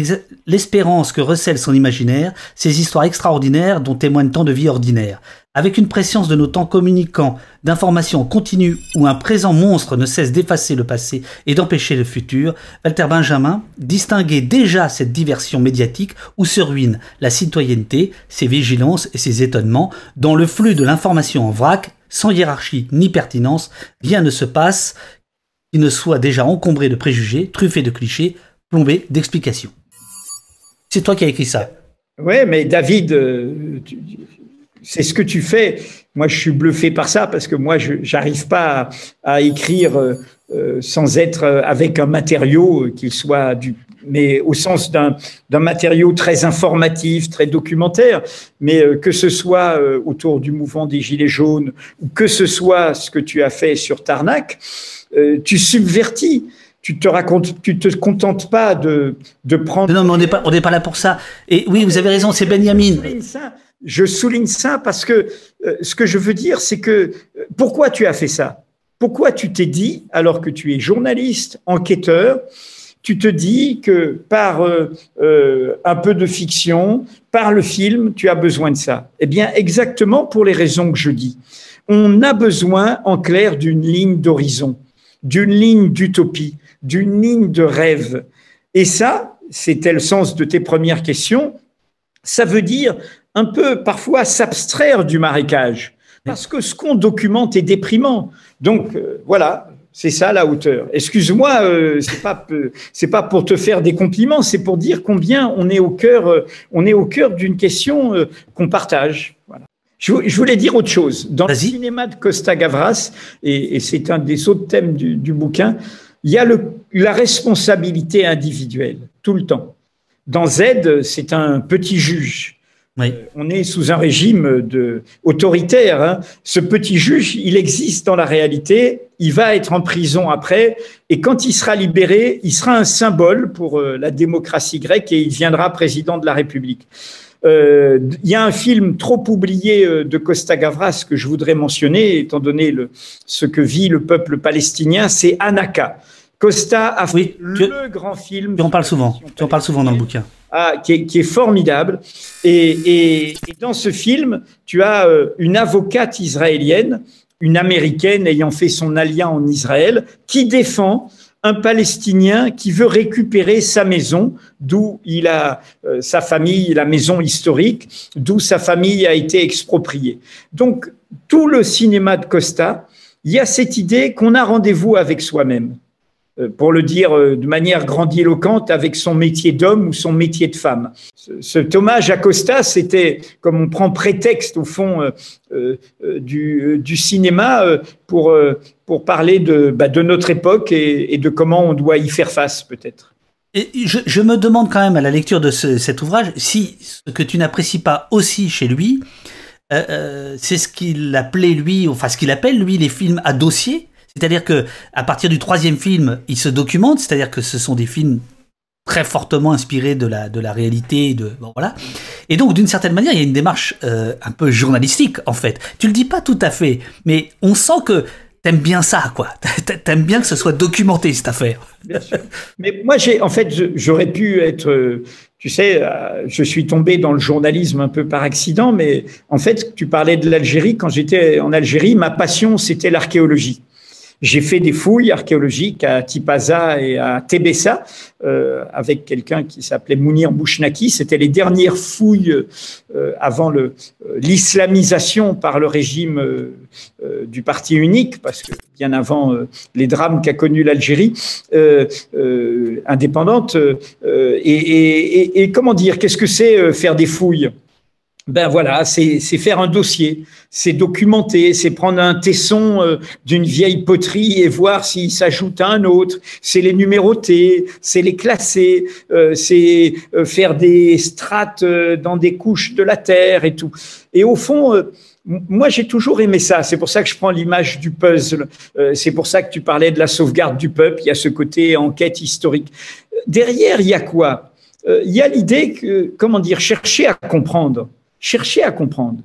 l'espérance que recèle son imaginaire, ces histoires extraordinaires dont témoignent tant de vies ordinaires. Avec une préscience de nos temps communicants, d'informations continues où un présent monstre ne cesse d'effacer le passé et d'empêcher le futur, Walter Benjamin distinguait déjà cette diversion médiatique où se ruine la citoyenneté, ses vigilances et ses étonnements, dans le flux de l'information en vrac, sans hiérarchie ni pertinence, rien ne se passe qui ne soit déjà encombré de préjugés, truffé de clichés, plombé d'explications. C'est toi qui as écrit ça. Oui, mais David, euh, c'est ce que tu fais. Moi, je suis bluffé par ça parce que moi, je n'arrive pas à, écrire euh, euh, sans être euh, avec un matériau qu'il soit du, mais au sens d'un matériau très informatif, très documentaire, mais que ce soit autour du mouvement des Gilets jaunes ou que ce soit ce que tu as fait sur Tarnac, tu subvertis tu te racontes, tu te contentes pas de, de prendre. Non, mais on n'est pas, on n'est pas là pour ça. Et oui, vous avez raison, c'est Benjamin. Je souligne ça parce que euh, ce que je veux dire, c'est que euh, pourquoi tu as fait ça? Pourquoi tu t'es dit, alors que tu es journaliste, enquêteur, tu te dis que par euh, un peu de fiction, par le film, tu as besoin de ça? Eh bien, exactement pour les raisons que je dis. On a besoin, en clair, d'une ligne d'horizon, d'une ligne d'utopie, d'une ligne de rêve. Et ça, c'était le sens de tes premières questions, ça veut dire un peu parfois s'abstraire du marécage, parce que ce qu'on documente est déprimant. Donc euh, voilà, c'est ça la hauteur. Excuse-moi, euh, c'est pas c'est pas pour te faire des compliments, c'est pour dire combien on est au cœur euh, on est au cœur d'une question qu'on partage. Voilà. Je, voulais dire autre chose. Dans le cinéma de Costa Gavras, et, c'est un des autres thèmes du, du bouquin, il y a le, la responsabilité individuelle tout le temps. Dans Z, c'est un petit juge euh, on est sous un régime de, autoritaire. Hein. Ce petit juge, il existe dans la réalité. Il va être en prison après, et quand il sera libéré, il sera un symbole pour euh, la démocratie grecque et il viendra président de la République. Euh, il y a un film trop oublié de Costa Gavras que je voudrais mentionner, étant donné le, ce que vit le peuple palestinien, c'est Anaka. Costa a fait le grand film. Tu en parles souvent. Tu en parles souvent dans le bouquin. Ah, qui, est, formidable. Et, dans ce film, tu as euh, une avocate israélienne, une américaine ayant fait son alliance en Israël, qui défend un Palestinien qui veut récupérer sa maison, d'où il a euh, sa famille, la maison historique, d'où sa famille a été expropriée. Donc, tout le cinéma de Costa, il y a cette idée qu'on a rendez-vous avec soi-même. Euh, pour le dire euh, de manière grandiloquente, avec son métier d'homme ou son métier de femme. Ce, hommage à Costa, c'était comme on prend prétexte au fond euh, du, cinéma pour, pour parler de, bah, de notre époque et, de comment on doit y faire face peut-être. Je, me demande quand même à la lecture de cet ouvrage si ce que tu n'apprécies pas aussi chez lui, c'est ce qu'il appelait lui, enfin ce qu'il appelle lui les films à dossier c'est-à-dire que à partir du troisième film, il se documente, c'est-à-dire que ce sont des films très fortement inspirés de la, de la réalité, de voilà. Et donc d'une certaine manière, il y a une démarche euh, un peu journalistique en fait. Tu le dis pas tout à fait, mais on sent que t'aimes bien ça, quoi. T'aimes bien que ce soit documenté cette affaire. Bien sûr. Mais moi, j'ai, en fait, j'aurais pu être, tu sais, je suis tombé dans le journalisme un peu par accident, mais en fait, tu parlais de l'Algérie. Quand j'étais en Algérie, ma passion, c'était l'archéologie. J'ai fait des fouilles archéologiques à Tipaza et à Tébessa euh, avec quelqu'un qui s'appelait Mounir Bouchnaki. C'était les dernières fouilles euh, avant euh, l'islamisation par le régime euh, du parti unique, parce que bien avant les drames qu'a connus l'Algérie indépendante. Et, et, et, comment dire Qu'est-ce que c'est faire des fouilles? Ben voilà, c'est faire un dossier, c'est documenter, c'est prendre un tesson euh, d'une vieille poterie et voir s'il s'ajoute à un autre, c'est les numéroter, c'est les classer, euh, c'est euh, faire des strates dans des couches de la terre et tout. Et au fond, moi, j'ai toujours aimé ça. C'est pour ça que je prends l'image du puzzle. c'est pour ça que tu parlais de la sauvegarde du peuple. Il y a ce côté enquête historique. Derrière, il y a quoi? Il y a l'idée que, comment dire, chercher à comprendre chercher à comprendre.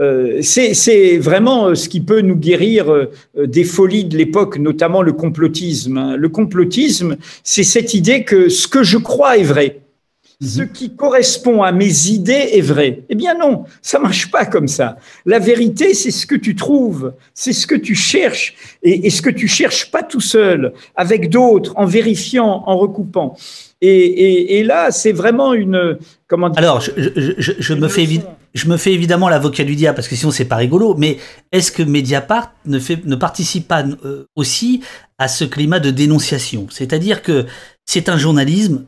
Euh, c'est vraiment euh, ce qui peut nous guérir euh, des folies de l'époque, notamment le complotisme. Hein. Le complotisme, c'est cette idée que ce que je crois est vrai. Mhm. Ce qui correspond à mes idées est vrai. Eh bien non, ça marche pas comme ça. La vérité, c'est ce que tu trouves, c'est ce que tu cherches, et, et ce que tu cherches pas tout seul, avec d'autres, en vérifiant, en recoupant. Et, là, c'est vraiment une. Alors, je, me fais évidemment l'avocat du diable parce que sinon c'est pas rigolo. Mais est-ce que Mediapart ne, participe pas euh, aussi à ce climat de dénonciation? C'est-à-dire que c'est un journalisme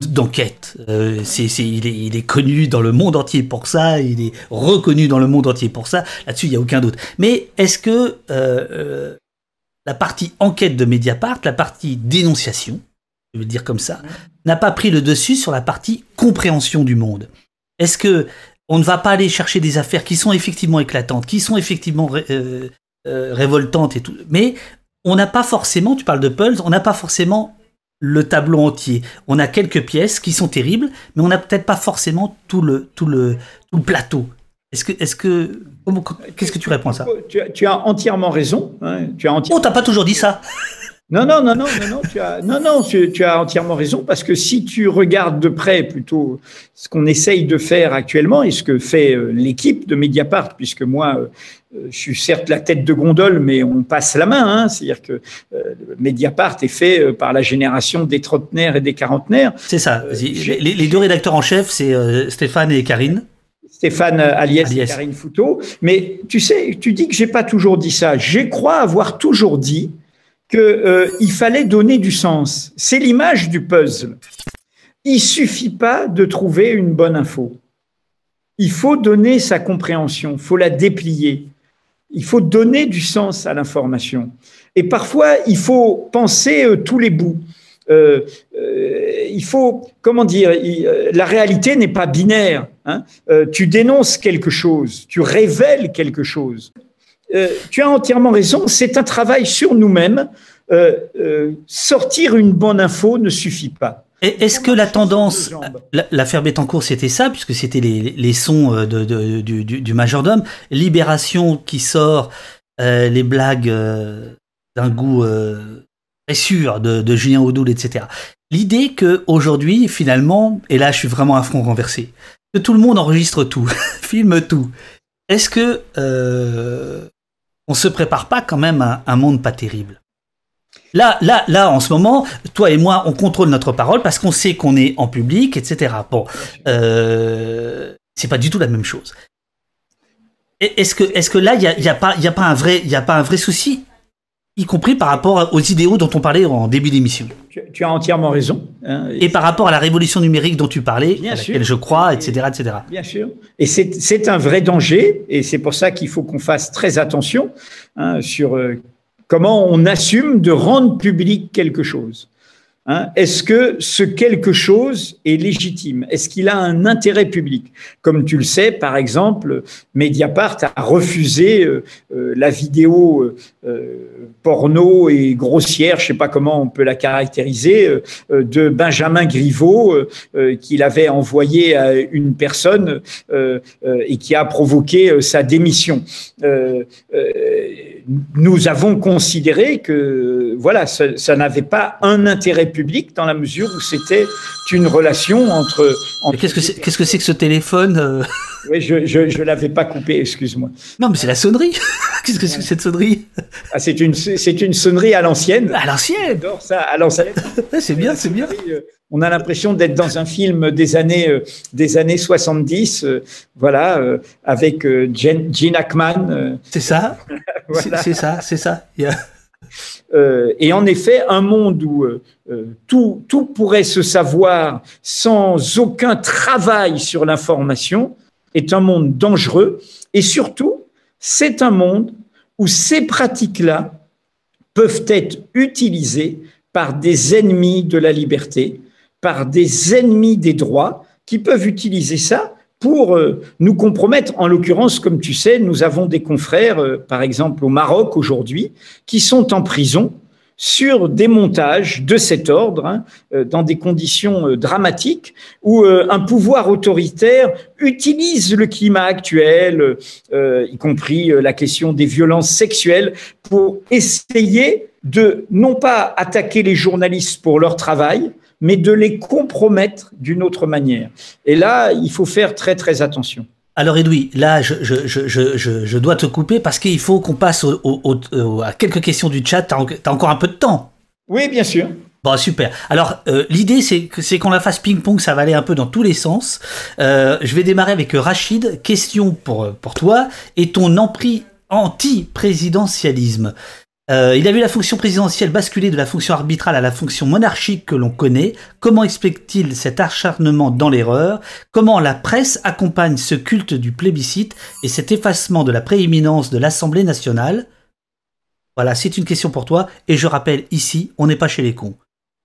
d'enquête. Euh, c'est, il, est, il, est, connu dans le monde entier pour ça, il est reconnu dans le monde entier pour ça. Là-dessus, il n'y a aucun doute. Mais est-ce que euh, la partie enquête de Mediapart, la partie dénonciation, je vais le dire comme ça, n'a pas pris le dessus sur la partie compréhension du monde. Est-ce que on ne va pas aller chercher des affaires qui sont effectivement éclatantes, qui sont effectivement euh, euh, révoltantes et tout, mais on n'a pas forcément, tu parles de Pulse, on n'a pas forcément le tableau entier. On a quelques pièces qui sont terribles, mais on n'a peut-être pas forcément tout le, tout le, tout le plateau. Est-ce que, est-ce que, qu'est-ce que tu réponds à ça? Tu as, entièrement raison. Hein, tu as entièrement... Oh, t'as pas toujours dit ça. Non, non, non, non, non, tu as, non, non, tu, as entièrement raison parce que si tu regardes de près plutôt ce qu'on essaye de faire actuellement et ce que fait euh, l'équipe de Mediapart, puisque moi, euh, je suis certes la tête de gondole, mais on passe la main. Hein, C'est-à-dire que euh, Mediapart est fait par la génération des trentenaires et des quarantenaires. C'est ça. les, deux rédacteurs en chef, c'est Stéphane et Karine. Stéphane Aliès, et Karine Fouteau. Mais tu sais, tu dis que j'ai pas toujours dit ça. Je crois avoir toujours dit qu'il euh, fallait donner du sens. C'est l'image du puzzle. Il suffit pas de trouver une bonne info. Il faut donner sa compréhension, il faut la déplier. Il faut donner du sens à l'information. Et parfois, il faut penser euh, tous les bouts. Euh, il faut, comment dire, la réalité n'est pas binaire. Hein. tu dénonces quelque chose, tu révèles quelque chose. Euh, tu as entièrement raison, c'est un travail sur nous-mêmes. Euh, euh, sortir une bonne info ne suffit pas. Est-ce que la tendance, l'affaire Bettencourt, c'était ça, puisque c'était les, sons du, majordome, Libération qui sort les blagues d'un goût très sûr de, Julien Audoul, etc. L'idée que aujourd'hui, finalement, et là je suis vraiment à front renversé, que tout le monde enregistre tout, filme tout. Est-ce que on se prépare pas quand même à un monde pas terrible. Là, là, là, en ce moment, toi et moi, on contrôle notre parole parce qu'on sait qu'on est en public, etc. Bon, euh, c'est pas du tout la même chose. Est-ce que, est-ce que là, il n'y y a, pas, y a, pas un vrai, y a pas un vrai souci? Y compris par rapport aux idéaux dont on parlait en début d'émission. Tu, as entièrement raison. Hein, et, par rapport à la révolution numérique dont tu parlais, à laquelle je crois, etc., etc. Bien sûr. Et c'est un vrai danger, et c'est pour ça qu'il faut qu'on fasse très attention hein, sur euh, comment on assume de rendre public quelque chose. Hein, est-ce que ce quelque chose est légitime? Est-ce qu'il a un intérêt public? Comme tu le sais, par exemple, Mediapart a refusé euh, euh, la vidéo euh, porno et grossière, je ne sais pas comment on peut la caractériser, de Benjamin Griveaux qu'il avait envoyé à une personne et qui a provoqué sa démission nous avons considéré que voilà, ça, ça n'avait pas un intérêt public dans la mesure où c'était une relation entre. entre Qu'est-ce que c'est qu'est-ce que, c'est que ce téléphone euh? Oui, je je, je l'avais pas coupé, excuse-moi. Non, mais c'est la sonnerie. qu'est-ce que c'est que cette sonnerie? Ah, C'est une c'est une sonnerie à l'ancienne. À l'ancienne. J'adore ça, à l'ancienne. c'est bien, c'est bien. Euh, on a l'impression d'être dans un film des années euh, des années 70, euh, voilà, euh, avec euh, Gene, Gene Hackman. euh, C'est ça. voilà. C'est ça, c'est ça. Euh, et en effet, un monde où euh, tout, tout pourrait se savoir sans aucun travail sur l'information est un monde dangereux. Et surtout, c'est un monde où ces pratiques-là peuvent être utilisées par des ennemis de la liberté, par des ennemis des droits, qui peuvent utiliser ça pour euh, nous compromettre. En l'occurrence, comme tu sais, nous avons des confrères, euh, par exemple au Maroc aujourd'hui, qui sont en prison sur des montages de cet ordre, hein, euh, dans des conditions euh, dramatiques, où euh, un pouvoir autoritaire utilise le climat actuel, y compris la question des violences sexuelles, pour essayer de non pas attaquer les journalistes pour leur travail, mais de les compromettre d'une autre manière. Et là, il faut faire très très attention. Alors Edoui, là, je, je, je, je, dois te couper parce qu'il faut qu'on passe au- au- au- au- à quelques questions du chat. En- t'as encore un peu de temps. Oui, bien sûr. Bon, super. Alors, euh, l'idée, c'est que c'est qu'on la fasse ping-pong, ça va aller un peu dans tous les sens. Euh, je vais démarrer avec Rachid. Question pour, pour toi. Et ton empris anti-présidentialisme? Euh, Il a vu la fonction présidentielle basculer de la fonction arbitrale à la fonction monarchique que l'on connaît. Comment explique-t-il cet acharnement dans l'erreur? Comment la presse accompagne ce culte du plébiscite et cet effacement de la prééminence de l'Assemblée nationale? Voilà, c'est une question pour toi. Et je rappelle ici, on n'est pas chez les cons.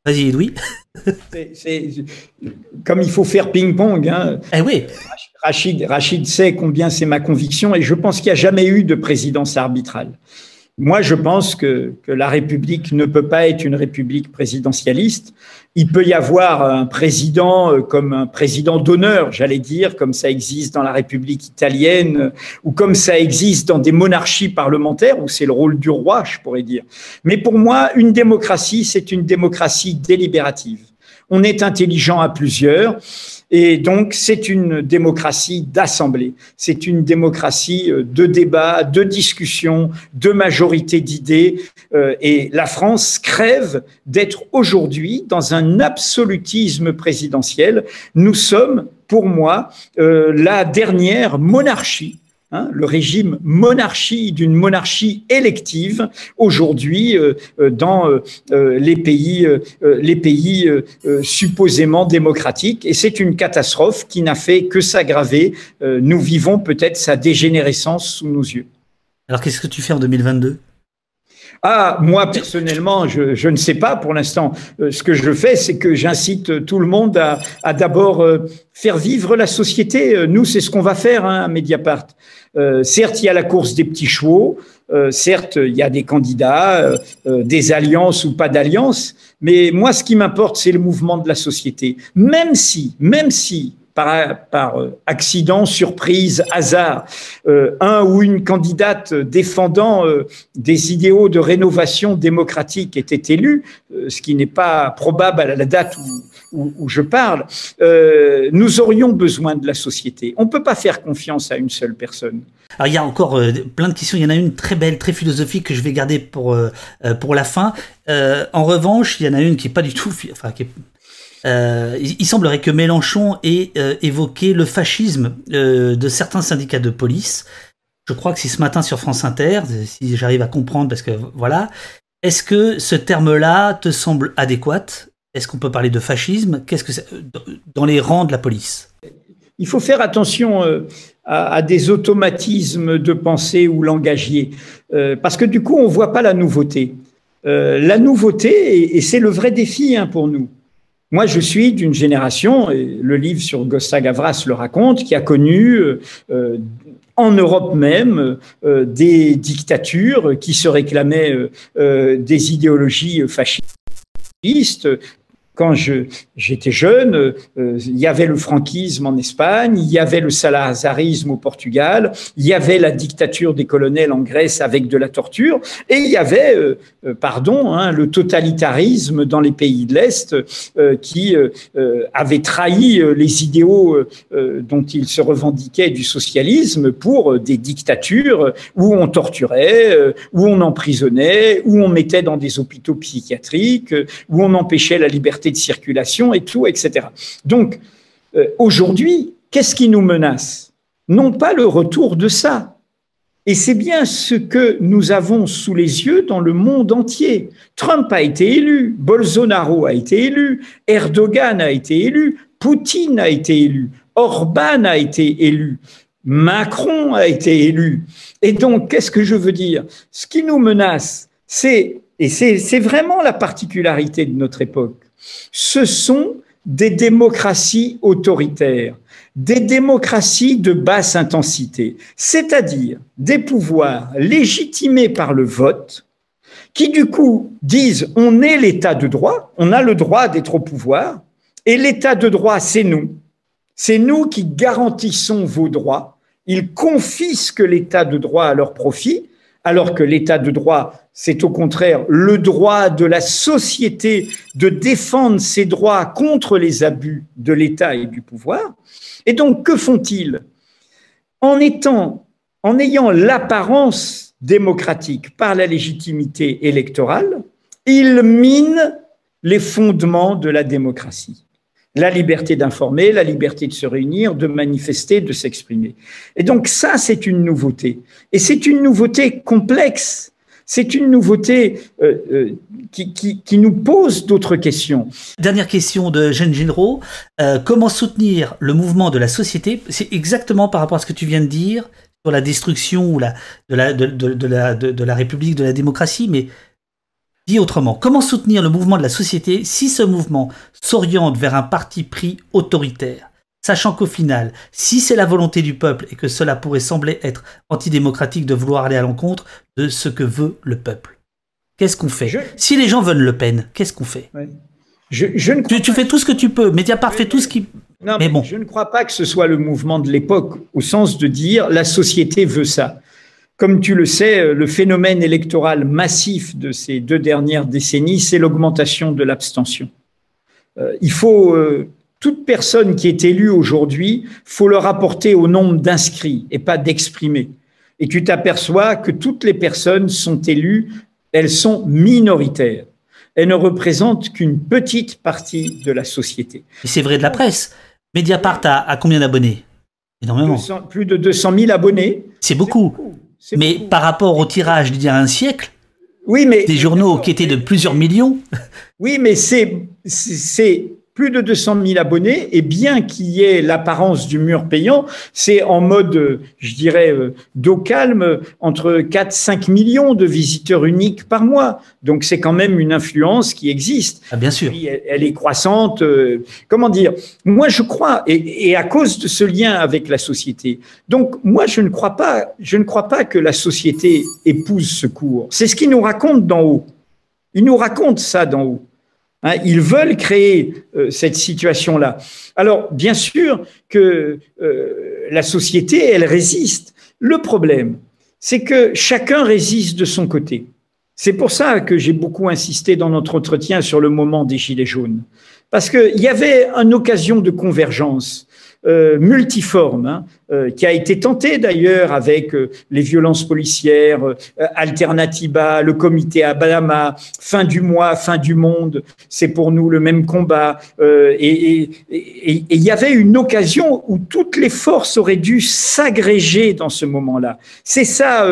Vas-y, Edoui. Comme il faut faire ping-pong. Hein. Eh oui, Rachid, Rachid sait combien c'est ma conviction et je pense qu'il n'y a jamais eu de présidence arbitrale. Moi, je pense que, que la République ne peut pas être une République présidentialiste. Il peut y avoir un président euh, comme un président d'honneur, j'allais dire, comme ça existe dans la République italienne ou comme ça existe dans des monarchies parlementaires où c'est le rôle du roi, je pourrais dire. Mais pour moi, une démocratie, c'est une démocratie délibérative. On est intelligent à plusieurs. Et donc, c'est une démocratie d'assemblée. C'est une démocratie euh, de débat, de discussion, de majorité d'idées. Euh, Et la France crève d'être aujourd'hui dans un absolutisme présidentiel. Nous sommes, pour moi, euh, la dernière monarchie. Hein, le régime monarchie d'une monarchie élective aujourd'hui euh, euh, dans euh, euh, les pays, euh, euh, les pays supposément démocratiques. Et c'est une catastrophe qui n'a fait que s'aggraver. Nous vivons peut-être sa dégénérescence sous nos yeux. Alors qu'est-ce que tu fais en 2022 Ah, moi personnellement, je, je ne sais pas pour l'instant. Euh, ce que je fais, c'est que j'incite tout le monde à, à d'abord euh, faire vivre la société. Euh, Nous, c'est ce qu'on va faire hein, à Mediapart. Euh, certes, il y a la course des petits chevaux. Euh, certes, il y a des candidats, euh, des alliances ou pas d'alliances. Mais moi, ce qui m'importe, c'est le mouvement de la société. Même si, même si par, euh, accident, surprise, hasard, euh, un ou une candidate défendant euh, des idéaux de rénovation démocratique était élu, euh, ce qui n'est pas probable à la date où, je parle, nous aurions besoin de la société. On ne peut pas faire confiance à une seule personne. Il y a encore plein de questions. Il y en a une très belle, très philosophique que je vais garder pour pour la fin. En revanche, il y en a une qui est pas du tout. Euh, il, semblerait que Mélenchon ait euh, évoqué le fascisme euh, de certains syndicats de police. Je crois que c'est ce matin sur France Inter, si j'arrive à comprendre, parce que voilà. Est-ce que ce terme-là te semble adéquat? Est-ce qu'on peut parler de fascisme? Qu'est-ce que dans les rangs de la police? Il faut faire attention à, des automatismes de pensée ou langagiers, parce que du coup, on voit pas la nouveauté. La nouveauté, et, et c'est le vrai défi hein, pour nous. Moi, je suis d'une génération, et le livre sur Gosta Gavras le raconte, qui a connu euh, euh, en Europe même euh, des dictatures qui se réclamaient des idéologies fascistes. Quand j'étais jeune, euh, il y avait le franquisme en Espagne, il y avait le salazarisme au Portugal, il y avait la dictature des colonels en Grèce avec de la torture, et il y avait, euh, euh, pardon, hein, le totalitarisme dans les pays de l'Est qui avait trahi les idéaux dont il se revendiquait du socialisme pour des dictatures où on torturait, où on emprisonnait, où on mettait dans des hôpitaux psychiatriques, où on empêchait la liberté de circulation et tout, etc. Donc, euh, aujourd'hui, qu'est-ce qui nous menace? Non pas le retour de ça. Et c'est bien ce que nous avons sous les yeux dans le monde entier. Trump a été élu, Bolsonaro a été élu, Erdogan a été élu, Poutine a été élu, Orban a été élu, Macron a été élu. Et donc, qu'est-ce que je veux dire? Ce qui nous menace, c'est, et c'est vraiment la particularité de notre époque, ce sont des démocraties autoritaires, des démocraties de basse intensité, c'est-à-dire des pouvoirs légitimés par le vote, qui du coup disent on est l'état de droit, on a le droit d'être au pouvoir, et l'état de droit, c'est nous. C'est nous qui garantissons vos droits. Ils confisquent l'état de droit à leur profit, alors que l'état de droit, c'est au contraire le droit de la société de défendre ses droits contre les abus de l'État et du pouvoir. Et donc, que font-ils? En étant, en ayant l'apparence démocratique par la légitimité électorale, ils minent les fondements de la démocratie la liberté d'informer, la liberté de se réunir, de manifester, de s'exprimer. Et donc ça, c'est une nouveauté. Et c'est une nouveauté complexe c'est une nouveauté euh, euh, qui, nous pose d'autres questions. Dernière question de Jeanne Généraux. Euh, comment soutenir le mouvement de la société? C'est exactement par rapport à ce que tu viens de dire sur la destruction ou la, de, la, de, de la République, de la démocratie, mais dit autrement, comment soutenir le mouvement de la société si ce mouvement s'oriente vers un parti pris autoritaire? Sachant qu'au final, si c'est la volonté du peuple et que cela pourrait sembler être antidémocratique de vouloir aller à l'encontre de ce que veut le peuple. Qu'est-ce qu'on fait? Si les gens veulent Le Pen, qu'est-ce qu'on fait? Je, ne tu, fais tout ce que tu peux. Mediapart fait tout ce qui. Non, mais, bon. Je ne crois pas que ce soit le mouvement de l'époque, au sens de dire la société veut ça. Comme tu le sais, le phénomène électoral massif de ces deux dernières décennies, c'est l'augmentation de l'abstention. Euh, il faut euh, toute personne qui est élue aujourd'hui, faut le rapporter au nombre d'inscrits et pas d'exprimés. Et tu t'aperçois que toutes les personnes sont élues, elles sont minoritaires. Elles ne représentent qu'une petite partie de la société. C'est vrai de la presse. Mediapart a, combien d'abonnés? Énormément. plus de 200 000 abonnés. C'est beaucoup. Mais par rapport au tirage d'il y a un siècle, oui, mais, des journaux qui étaient de plusieurs millions. Oui, mais c'est plus de 200 000 abonnés, et bien qu'il y ait l'apparence du mur payant, c'est en mode, je dirais, euh, d'eau calme, entre 4 5 millions de visiteurs uniques par mois. Donc c'est quand même une influence qui existe. Ah, bien sûr. elle, est croissante. Euh, comment dire? Moi, je crois, et, et, à cause de ce lien avec la société. Donc moi, je ne crois pas, je ne crois pas que la société épouse ce cours. C'est ce qu'ils nous racontent d'en haut. Ils nous racontent ça d'en haut. Hein, ils veulent créer euh, cette situation-là. Alors, bien sûr que euh, la société, elle résiste. Le problème, c'est que chacun résiste de son côté. C'est pour ça que j'ai beaucoup insisté dans notre entretien sur le moment des Gilets jaunes. Parce qu'il y avait une occasion de convergence euh, multiforme, hein, qui a été tenté d'ailleurs avec euh, les violences policières, Alternativa, le comité Abama, fin du mois, fin du monde, c'est pour nous le même combat. et il y avait une occasion où toutes les forces auraient dû s'agréger dans ce moment-là. C'est ça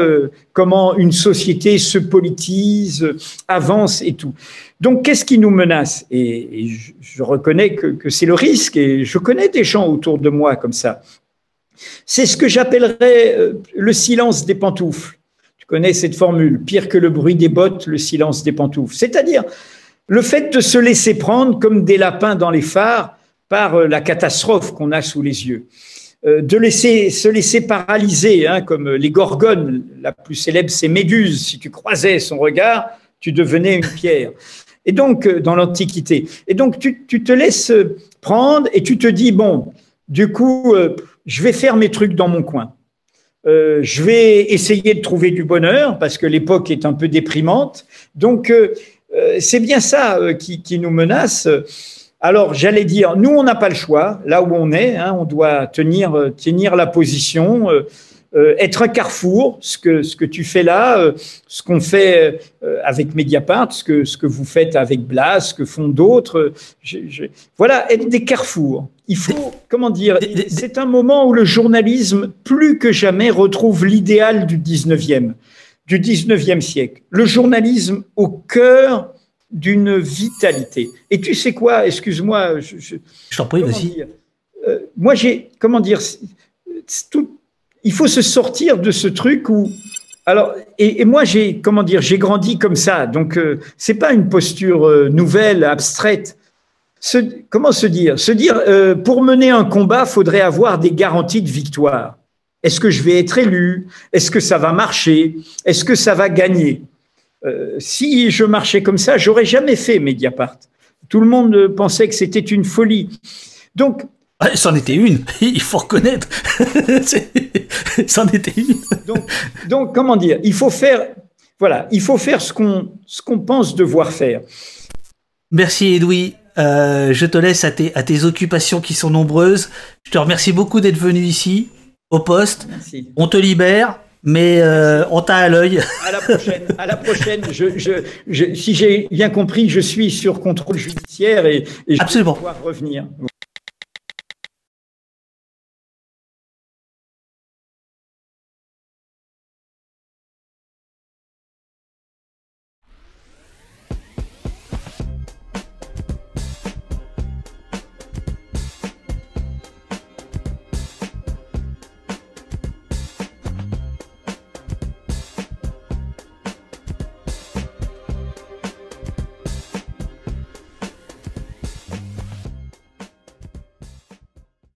comment une société se politise, avance et tout. Donc, qu'est-ce qui nous menace? Et, je, reconnais que, c'est le risque, et je connais des gens autour de moi comme ça. C'est ce que j'appellerais euh, le silence des pantoufles. Tu connais cette formule, pire que le bruit des bottes, le silence des pantoufles. C'est-à-dire le fait de se laisser prendre comme des lapins dans les phares par euh, la catastrophe qu'on a sous les yeux euh, de laisser, se laisser paralyser, hein, comme les gorgones, la plus célèbre, c'est Méduse. Si tu croisais son regard, tu devenais une pierre. Et donc, dans l'Antiquité. Et donc, tu, te laisses prendre et tu te dis, bon, du coup, je vais faire mes trucs dans mon coin. Euh, je vais essayer de trouver du bonheur parce que l'époque est un peu déprimante. Donc, euh, c'est bien ça qui, qui, nous menace. Alors, j'allais dire, nous, on n'a pas le choix. Là où on est, hein, on doit tenir, tenir la position. Euh, être un carrefour, ce que, ce que tu fais là, euh, ce qu'on fait euh, avec Mediapart, ce que, ce que vous faites avec Blas, ce que font d'autres. Voilà, être des carrefours. Il faut, comment dire, c'est un moment où le journalisme, plus que jamais, retrouve l'idéal du 19e, du 19e siècle. Le journalisme au cœur d'une vitalité. Et tu sais quoi, excuse-moi, je, je, t'en prie, vas-y. moi, j'ai, comment dire, tout, il faut se sortir de ce truc où alors, et, moi, j'ai, comment dire, j'ai grandi comme ça. Donc, euh, c'est pas une posture euh, nouvelle, abstraite. Comment se dire? Se dire, euh, pour mener un combat, faudrait avoir des garanties de victoire. Est-ce que je vais être élu? Est-ce que ça va marcher? Est-ce que ça va gagner? Si je marchais comme ça, j'aurais jamais fait Mediapart. Tout le monde pensait que c'était une folie. Donc, C'en était une, il faut reconnaître. C'en était une. Donc, comment dire? Il faut faire, voilà, il faut faire ce qu'on ce qu'on pense devoir faire. Merci Edoui. Euh, je te laisse à tes, à tes occupations qui sont nombreuses. Je te remercie beaucoup d'être venu ici, au poste. Merci. On te libère, mais euh, on t'a à l'œil. À la prochaine. À la prochaine. Je, je, je, si j'ai bien compris, je suis sur contrôle judiciaire et, et je Absolument. vais pouvoir revenir.